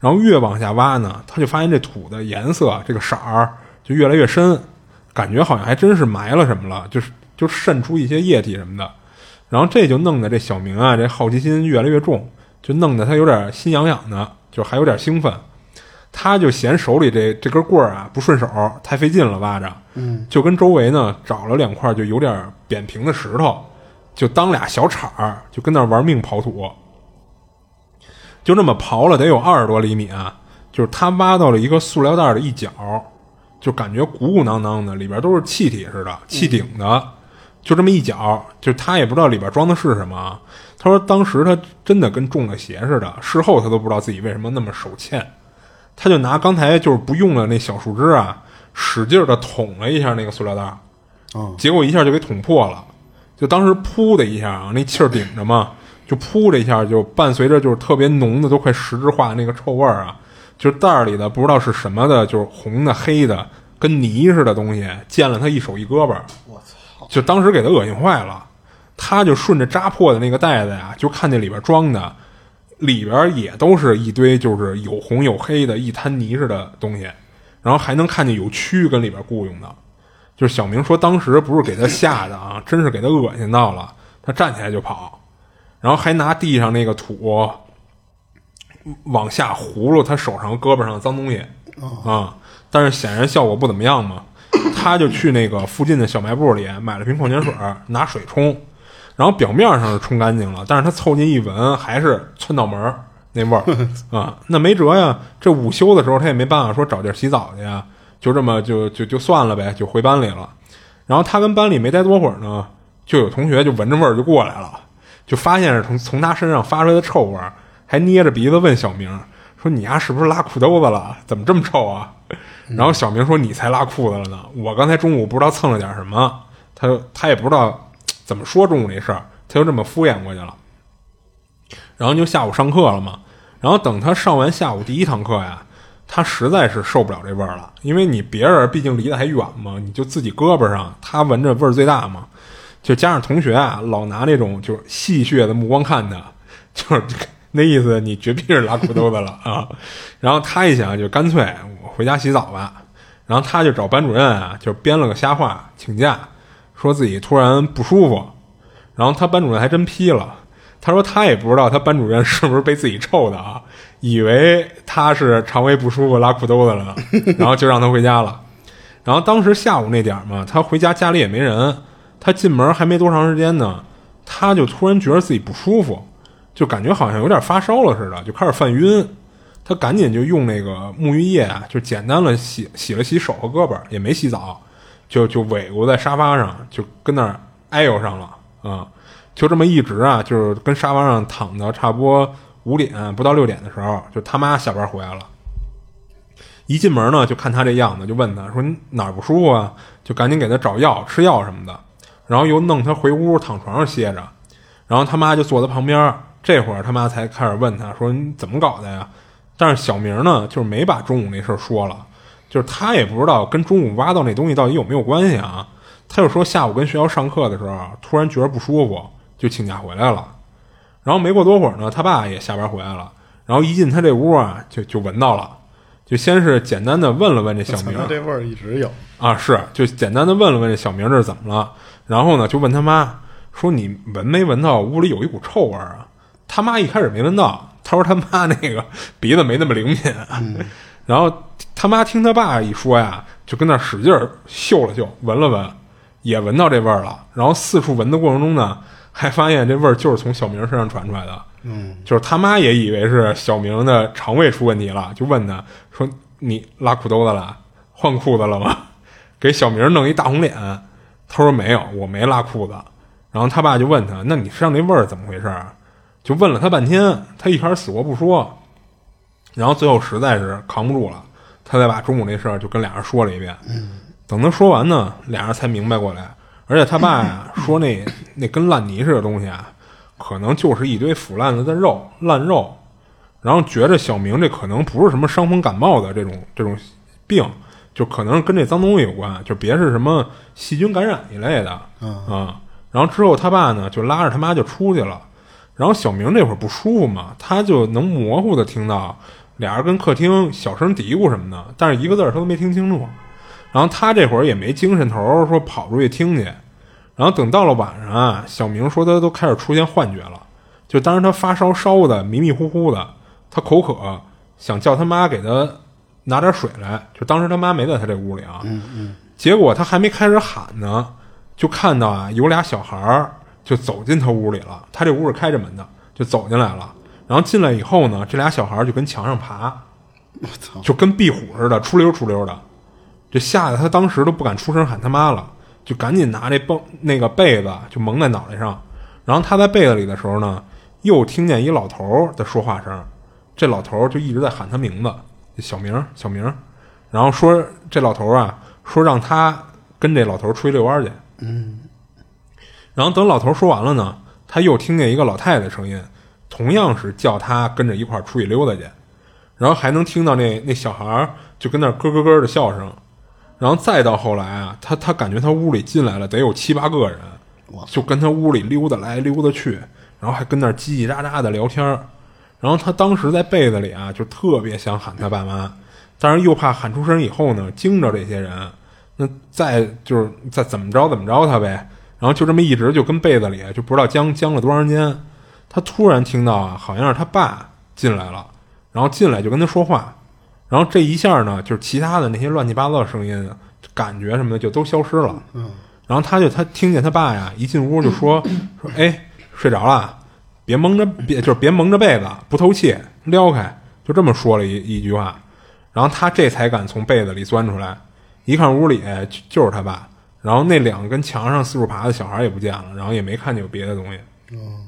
然后越往下挖呢，他就发现这土的颜色这个色儿就越来越深，感觉好像还真是埋了什么了，就是就渗出一些液体什么的。然后这就弄得这小明啊，这好奇心越来越重，就弄得他有点心痒痒的，就还有点兴奋。他就嫌手里这这根棍儿啊不顺手，太费劲了挖着，嗯，就跟周围呢找了两块就有点扁平的石头，就当俩小铲儿，就跟那玩命刨土。就这么刨了得有二十多厘米啊，就是他挖到了一个塑料袋的一角，就感觉鼓鼓囊囊的，里边都是气体似的，气顶的，就这么一脚，就他也不知道里边装的是什么啊。他说当时他真的跟中了邪似的，事后他都不知道自己为什么那么手欠，他就拿刚才就是不用的那小树枝啊，使劲的捅了一下那个塑料袋，嗯，结果一下就给捅破了，就当时噗的一下啊，那气儿顶着嘛，就噗的一下，就伴随着就是特别浓的都快实质化的那个臭味儿啊，就是袋儿里的不知道是什么的，就是红的黑的跟泥似的东西，溅了他一手一胳膊，我操，就当时给他恶心坏了，他就顺着扎破的那个袋子呀，就看见里边装的，里边也都是一堆就是有红有黑的一滩泥似的东西，然后还能看见有蛆跟里边雇佣的。就是小明说，当时不是给他吓的啊，真是给他恶心到了，他站起来就跑。然后还拿地上那个土往下葫芦他手上、胳膊上的脏东西啊。但是显然效果不怎么样嘛，他就去那个附近的小卖部里买了瓶矿泉水，拿水冲，然后表面上是冲干净了，但是他凑近一闻，还是窜脑门儿那味儿 啊。那没辙呀，这午休的时候他也没办法说找地儿洗澡去呀，就这么就就就算了呗，就回班里了。然后他跟班里没待多会儿呢，就有同学就闻着味儿就过来了，就发现是从从他身上发出来的臭味儿，还捏着鼻子问小明说：“你丫是不是拉裤兜子了？怎么这么臭啊？”然后小明说：“你才拉裤子了呢！我刚才中午不知道蹭了点什么。”他他也不知道怎么说中午这事儿，他就这么敷衍过去了。然后就下午上课了嘛。然后等他上完下午第一堂课呀，他实在是受不了这味儿了，因为你别人毕竟离得还远嘛，你就自己胳膊上，他闻着味儿最大嘛。就加上同学啊，老拿那种就是戏谑的目光看他，就是 那意思，你绝逼是拉裤兜子了啊。然后他一想，就干脆回家洗澡吧。然后他就找班主任啊，就编了个瞎话请假，说自己突然不舒服。然后他班主任还真批了，他说他也不知道他班主任是不是被自己臭的啊，以为他是肠胃不舒服拉裤兜子了呢，然后就让他回家了。然后当时下午那点儿嘛，他回家家里也没人，他进门还没多长时间呢，他就突然觉得自己不舒服，就感觉好像有点发烧了似的，就开始犯晕。他赶紧就用那个沐浴液啊，就简单了洗洗了洗手和胳膊，也没洗澡，就就萎咕在沙发上，就跟那儿挨呦上了啊、就这么一直啊，就是跟沙发上躺到差不多五点不到六点的时候，就他妈下班回来了。一进门呢，就看他这样子，就问他说你哪儿不舒服啊？就赶紧给他找药、吃药什么的，然后又弄他回屋躺床上歇着。然后他妈就坐在旁边，这会儿他妈才开始问他说你怎么搞的呀？但是小明呢，就是没把中午那事儿说了，就是他也不知道跟中午挖到那东西到底有没有关系啊。他就说下午跟学校上课的时候，突然觉得不舒服，就请假回来了。然后没过多会儿呢，他爸也下班回来了，然后一进他这屋啊，就就闻到了，就先是简单的问了问这小明，这味儿一直有。啊，是，就简单的问了问这小明这是怎么了，然后呢，就问他妈说你闻没闻到屋里有一股臭味儿啊？他妈一开始没闻到，他说他妈那个 鼻子没那么灵敏，然后他妈听他爸一说呀，就跟那儿使劲嗅了嗅，闻了闻，也闻到这味儿了，然后四处闻的过程中呢，还发现这味儿就是从小明身上传出来的，嗯，就是他妈也以为是小明的肠胃出问题了，就问他说：“你拉裤兜子了？换裤子了吗？” 给小明弄一大红脸。他说：“没有，我没拉裤子。”然后他爸就问他：“那你身上那味儿怎么回事啊？”就问了他半天，他一开始死活不说，然后最后实在是扛不住了，他才把中午那事儿就跟俩人说了一遍。等他说完呢，俩人才明白过来。而且他爸呀 说那那跟烂泥似的东西啊，可能就是一堆腐烂了的肉烂肉，然后觉着小明这可能不是什么伤风感冒的这种这种病，就可能跟这脏东西有关，就别是什么细菌感染一类的啊。然后之后他爸呢就拉着他妈就出去了，然后小明这会儿不舒服嘛，他就能模糊的听到俩人跟客厅小声嘀咕什么的，但是一个字儿他都没听清楚。然后他这会儿也没精神头儿说跑出去听去，然后等到了晚上啊，小明说他都开始出现幻觉了，就当时他发烧烧的迷迷糊糊的，他口渴，想叫他妈给他拿点水来，就当时他妈没在他这屋里啊，结果他还没开始喊呢，就看到啊有俩小孩儿就走进他屋里了，他这屋是开着门的，就走进来了，然后进来以后呢，这俩小孩儿就跟墙上爬，我操！就跟壁虎似的，出溜出溜的，这吓得他当时都不敢出声喊他妈了，就赶紧拿这绷那个被子就蒙在脑袋上。然后他在被子里的时候呢，又听见一老头儿的说话声，这老头儿就一直在喊他名字，小明儿小明儿，然后说这老头儿啊，说让他跟这老头儿出去遛弯儿去。嗯，然后等老头儿说完了呢，他又听见一个老太太的声音，同样是叫他跟着一块儿出去溜达去，然后还能听到那那小孩儿就跟那儿咯咯咯的笑声，然后再到后来啊，他他感觉他屋里进来了得有七八个人哇，就跟他屋里溜达来溜达去，然后还跟那儿叽叽喳喳的聊天儿然后他当时在被子里啊，就特别想喊他爸妈，但是又怕喊出声以后呢惊着这些人，那再就是再怎么着怎么着他呗。然后就这么一直就跟被子里就不知道僵僵了多长时间，他突然听到啊，好像是他爸进来了，然后进来就跟他说话，然后这一下呢，就是其他的那些乱七八糟的声音、感觉什么的就都消失了。嗯，然后他就他听见他爸呀一进屋就说说哎睡着了，别蒙着别就是别蒙着被子不透气，撩开，就这么说了一一句话，然后他这才敢从被子里钻出来，一看屋里就就是他爸，然后那两个跟墙上四处爬的小孩也不见了，然后也没看见有别的东西。嗯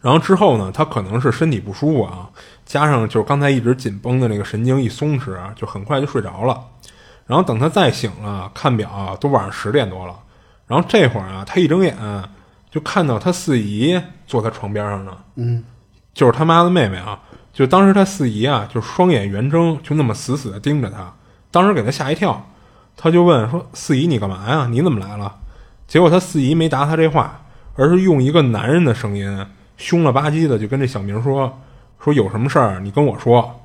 然后之后呢，他可能是身体不舒服啊，加上就是刚才一直紧绷的那个神经一松弛，就很快就睡着了。然后等他再醒了，看表都晚上十点多了。然后这会儿啊，他一睁眼就看到他四姨坐他床边上呢，嗯，就是他妈的妹妹啊。就当时他四姨啊，就双眼圆睁，就那么死死的盯着他，当时给他吓一跳。他就问说：“四姨，你干嘛呀？你怎么来了？”结果他四姨没答他这话，而是用一个男人的声音，凶了吧唧的就跟这小明说：“说有什么事儿你跟我说。”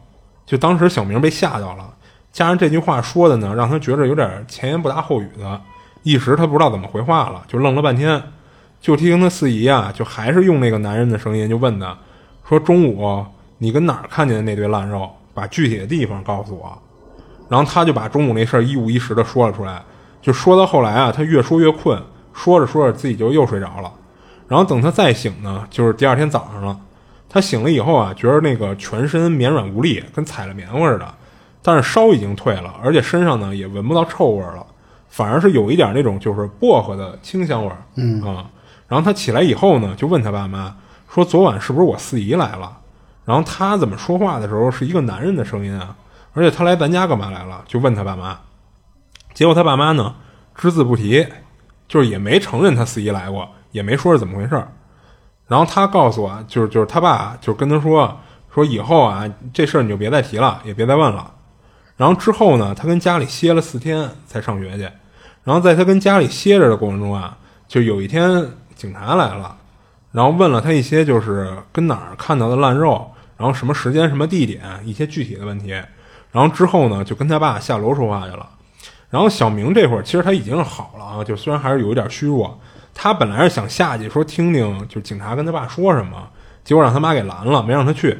就当时小明被吓到了，加上这句话说的呢，让他觉着有点前言不搭后语的，一时他不知道怎么回话了，就愣了半天。就听他四姨啊，就还是用那个男人的声音就问他，说：“中午你跟哪儿看见的那堆烂肉？把具体的地方告诉我。”然后他就把中午那事儿一五一十的说了出来，就说到后来啊，他越说越困，说着说着自己就又睡着了。然后等他再醒呢，就是第二天早上了。他醒了以后啊，觉得那个全身绵软无力，跟踩了棉花似的，但是烧已经退了，而且身上呢也闻不到臭味了，反而是有一点那种就是薄荷的清香味儿。嗯啊，然后他起来以后呢，就问他爸妈说：“昨晚是不是我四姨来了？”然后他怎么说话的时候是一个男人的声音啊？而且他来咱家干嘛来了？就问他爸妈，结果他爸妈呢只字不提，就是也没承认他四姨来过，也没说是怎么回事儿。然后他告诉我，就是就是他爸就跟他说说以后啊这事儿你就别再提了，也别再问了。然后之后呢，他跟家里歇了四天才上学去。然后在他跟家里歇着的过程中啊，就有一天警察来了，然后问了他一些就是跟哪儿看到的烂肉，然后什么时间、什么地点一些具体的问题。然后之后呢，就跟他爸下楼说话去了。然后小明这会儿其实他已经好了啊，就虽然还是有一点虚弱，他本来是想下去说听听，就是警察跟他爸说什么，结果让他妈给拦了，没让他去。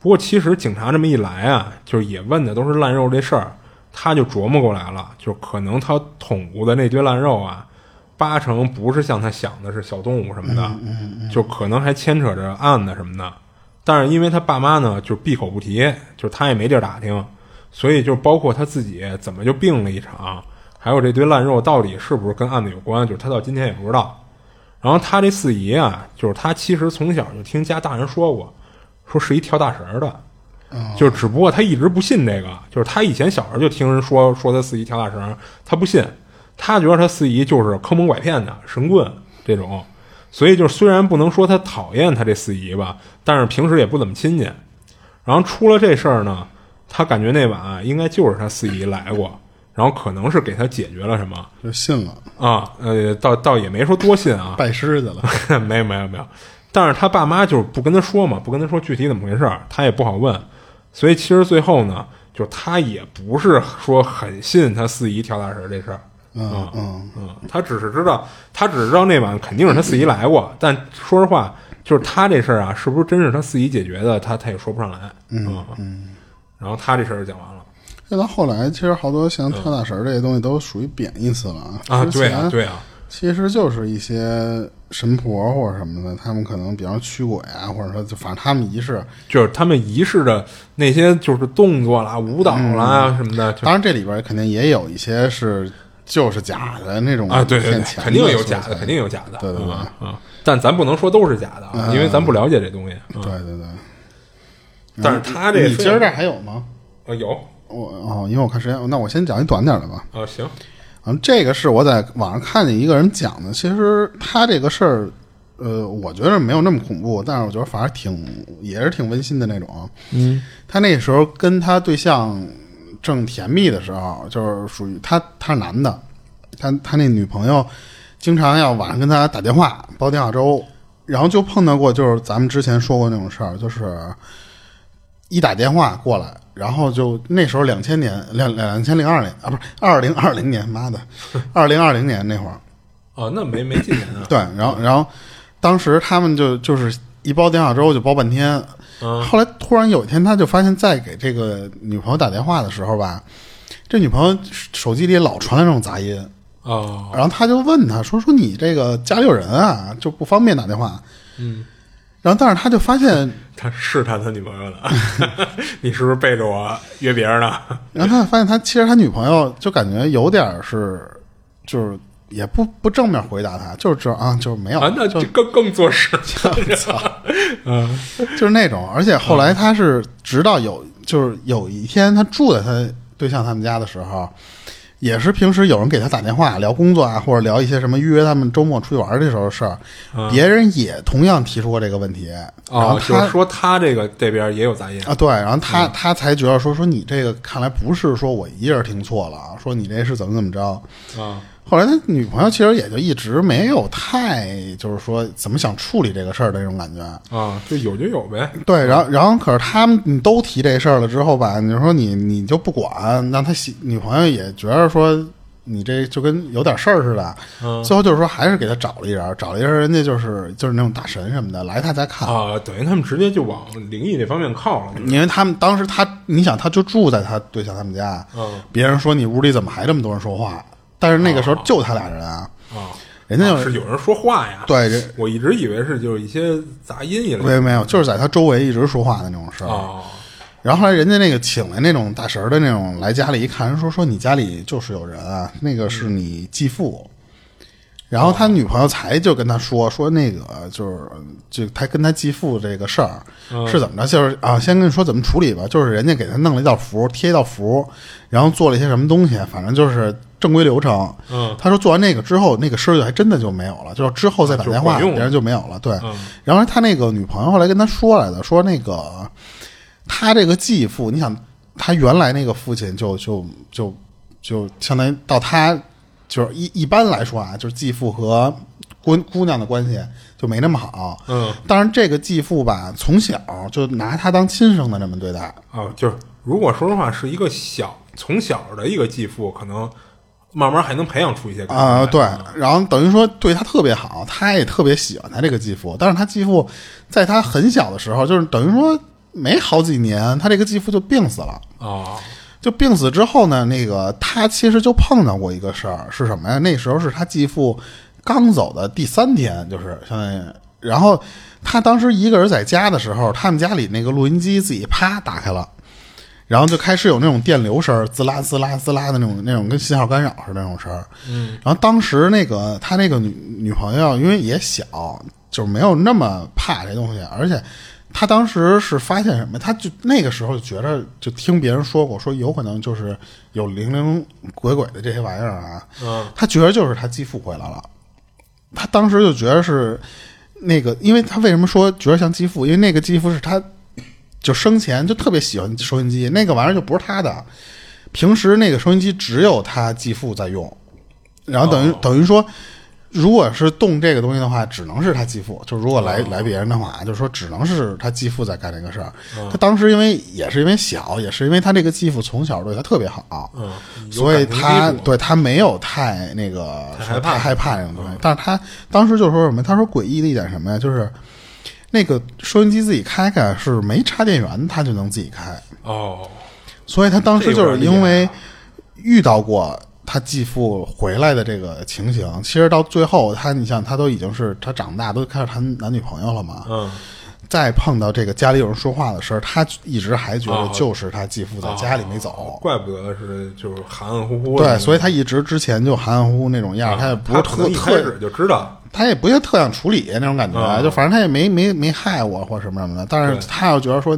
不过其实警察这么一来啊，就是也问的都是烂肉这事儿，他就琢磨过来了，就可能他捅咕的那堆烂肉啊，八成不是像他想的是小动物什么的，就可能还牵扯着案子什么的。但是因为他爸妈呢，就闭口不提，就是他也没地儿打听，所以就包括他自己怎么就病了一场，还有这堆烂肉到底是不是跟案子有关，就是他到今天也不知道。然后他这四姨啊，就是他其实从小就听家大人说过，说是一跳大神儿的，就只不过他一直不信这个，就是他以前小时候就听人说说他四姨跳大神儿，他不信，他觉得他四姨就是坑蒙拐骗的神棍这种。所以，就虽然不能说他讨厌他这四姨吧，但是平时也不怎么亲近。然后出了这事儿呢，他感觉那晚啊应该就是他四姨来过，然后可能是给他解决了什么就信了，啊，呃，倒倒也没说多信啊，拜师去了。没有没有没有。但是他爸妈就是不跟他说嘛，不跟他说具体怎么回事儿，他也不好问。所以其实最后呢，就他也不是说很信他四姨跳大神这事儿。嗯嗯，嗯，他只是知道，他只知道那晚肯定是他四姨来过，但说实话，就是他这事儿啊，是不是真是他自己解决的，他他也说不上来。嗯嗯。然后他这事儿就讲完了那到后来，其实好多像跳大神这些东西都属于贬义词了啊，啊对啊对啊，其实就是一些神婆或者什么的，他们可能比方驱鬼啊，或者说就反正他们仪式。就是他们仪式的那些就是动作啦、舞蹈啦什么的，当然这里边肯定也有一些是就是假的那种啊，对对对肯定有假的，肯定有假的，对对对嗯嗯，但咱不能说都是假的啊，因为咱不了解这东西。嗯对对对。但是他这你今儿这还有吗？呃有我哦，因为我看时间，那我先讲一短点的吧。啊行，嗯，这个是我在网上看见一个人讲的，其实他这个事儿，呃，我觉得没有那么恐怖，但是我觉得反而挺也是挺温馨的那种。嗯，他那时候跟他对象正甜蜜的时候，就是属于他他是男的，他他那女朋友经常要晚上跟他打电话煲电话粥，然后就碰到过就是咱们之前说过那种事儿，就是一打电话过来，然后就那时候两千年两两千零二年啊，不是二零二零年，妈的，二零二零年那会儿，哦那没没几年啊，对，然后然后当时他们就就是一煲电话粥就煲半天，嗯。后来突然有一天，他就发现，在给这个女朋友打电话的时候吧，这女朋友手机里老传来这种杂音，哦，然后他就问他说：“说你这个家里有人啊，就不方便打电话。”嗯，然后但是他就发现，他试探他女朋友呢，你是不是背着我约别人呢？然后他发现他其实他女朋友就感觉有点是，就是也不不正面回答他，就是这啊，就是没有，啊，那就就更更做事。嗯。就是那种，而且后来他是直到有就是有一天他住在他对象他们家的时候，也是平时有人给他打电话聊工作啊，或者聊一些什么预约他们周末出去玩的时候的事儿，别人也同样提出过这个问题，然后他是说他这个这边也有杂音。啊，对，然后他、他才觉得说说你这个看来不是说我一人听错了啊，说你这是怎么怎么着。啊后来他女朋友其实也就一直没有太就是说怎么想处理这个事儿的那种感觉。啊，就有就有呗。对，然后然后可是他们你都提这事儿了之后吧，你说你你就不管，那他媳女朋友也觉得说你这就跟有点事儿似的。嗯最后就是说还是给他找了一人，找了一人，人家就是就是那种大神什么的来他家看。啊，等于他们直接就往灵异这方面靠了。因为他们当时他，你想，他就住在他对象他们家，嗯别人说你屋里怎么还这么多人说话？但是那个时候就他俩人啊，啊，人家就啊是有人说话呀。对人我一直以为是就是一些杂音一类的。没有没有，就是在他周围一直说话的那种事儿。哦然后后来人家那个请来那种大神儿的那种来家里一看，人说说你家里就是有人啊，那个是你继父。然后他女朋友才就跟他说说那个就是就他跟他继父这个事儿是怎么着，就是啊，先跟你说怎么处理吧，就是人家给他弄了一道符，贴一道符，然后做了一些什么东西，反正就是正规流程。嗯他说做完那个之后，那个声儿就还真的就没有了，就是之后再打电话，别人就没有了。对，嗯然后他那个女朋友后来跟他说来的，说那个他这个继父，你想他原来那个父亲就就就就相当于到他就是一一般来说啊，就是继父和姑姑娘的关系就没那么好。嗯当然这个继父吧，从小就拿他当亲生的这么对待。哦，就是如果说实话是一个小从小的一个继父，可能慢慢还能培养出一些感情对，然后等于说对他特别好，他也特别喜欢他这个继父。但是他继父在他很小的时候，就是等于说没好几年，他这个继父就病死了。哦就病死之后呢，那个他其实就碰到过一个事儿，是什么呀？那时候是他继父刚走的第三天，就是相当于，然后他当时一个人在家的时候，他们家里那个录音机自己啪打开了，然后就开始有那种电流声儿，滋啦滋啦滋啦的那种那种跟信号干扰似的那种声儿。嗯，然后当时那个他那个女女朋友因为也小，就是没有那么怕这东西，而且他当时是发现什么？他就那个时候就觉得，就听别人说过，说有可能就是有灵灵鬼鬼的这些玩意儿啊。嗯他觉得就是他继父回来了，他当时就觉得是那个，因为他为什么说觉得像继父？因为那个继父是他就生前就特别喜欢收音机，那个玩意儿就不是他的，平时那个收音机只有他继父在用，然后等于、等于说。如果是动这个东西的话，只能是他继父。就如果来、来别人的话，就是说只能是他继父在干这个事儿。他当时因为也是因为小，也是因为他这个继父从小对他特别好，嗯，所以他对他没有太那个太害怕太害怕这种东西。但是他当时就说什么？他说诡异的一点什么呀？就是那个收音机自己开开是没插电源，他就能自己开。哦所以他当时就是因为遇到过他继父回来的这个情形，其实到最后他，你像他都已经是他长大都开始谈男女朋友了嘛，嗯再碰到这个家里有人说话的事儿，他一直还觉得哦就是他继父在家里没走。哦怪不得是就是含含糊糊的。对，所以他一直之前就含含糊糊那种样儿，他也不是特特始就知道。他也不是特想处理那种感觉，啊就反正他也没没没害我或什么什么的。但是他要觉得说，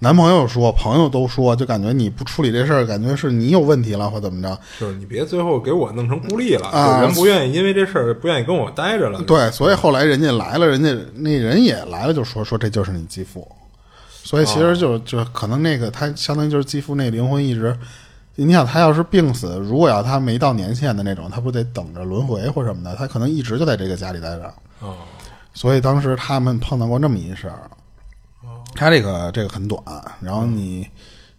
男朋友说，朋友都说，就感觉你不处理这事儿，感觉是你有问题了或怎么着。就是你别最后给我弄成孤立了，啊就人不愿意因为这事儿不愿意跟我待着了。对，所以后来人家来了，人家那人也来了，就说说这就是你继父。所以其实就就可能那个他相当于就是继父那灵魂一直，你想他要是病死，如果要他没到年限的那种，他不得等着轮回或什么的，他可能一直就在这个家里待着。哦所以当时他们碰到过这么一事儿。他这个这个很短，然后你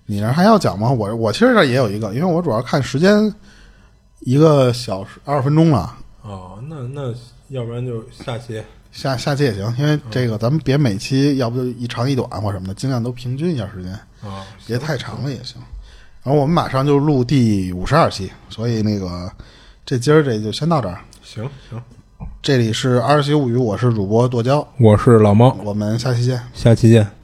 你那还要讲吗？我我其实这儿也有一个，因为我主要看时间一个小时二十分钟了。哦，那那要不然就下期下下期也行，因为这个咱们别每期要不就一长一短或什么的，尽量都平均一下时间，啊，别太长了也行。然后我们马上就录第五十二期，所以那个这今儿这就先到这儿。行行，这里是《二十七物语》，我是主播剁椒，我是老猫，我们下期见。下期见。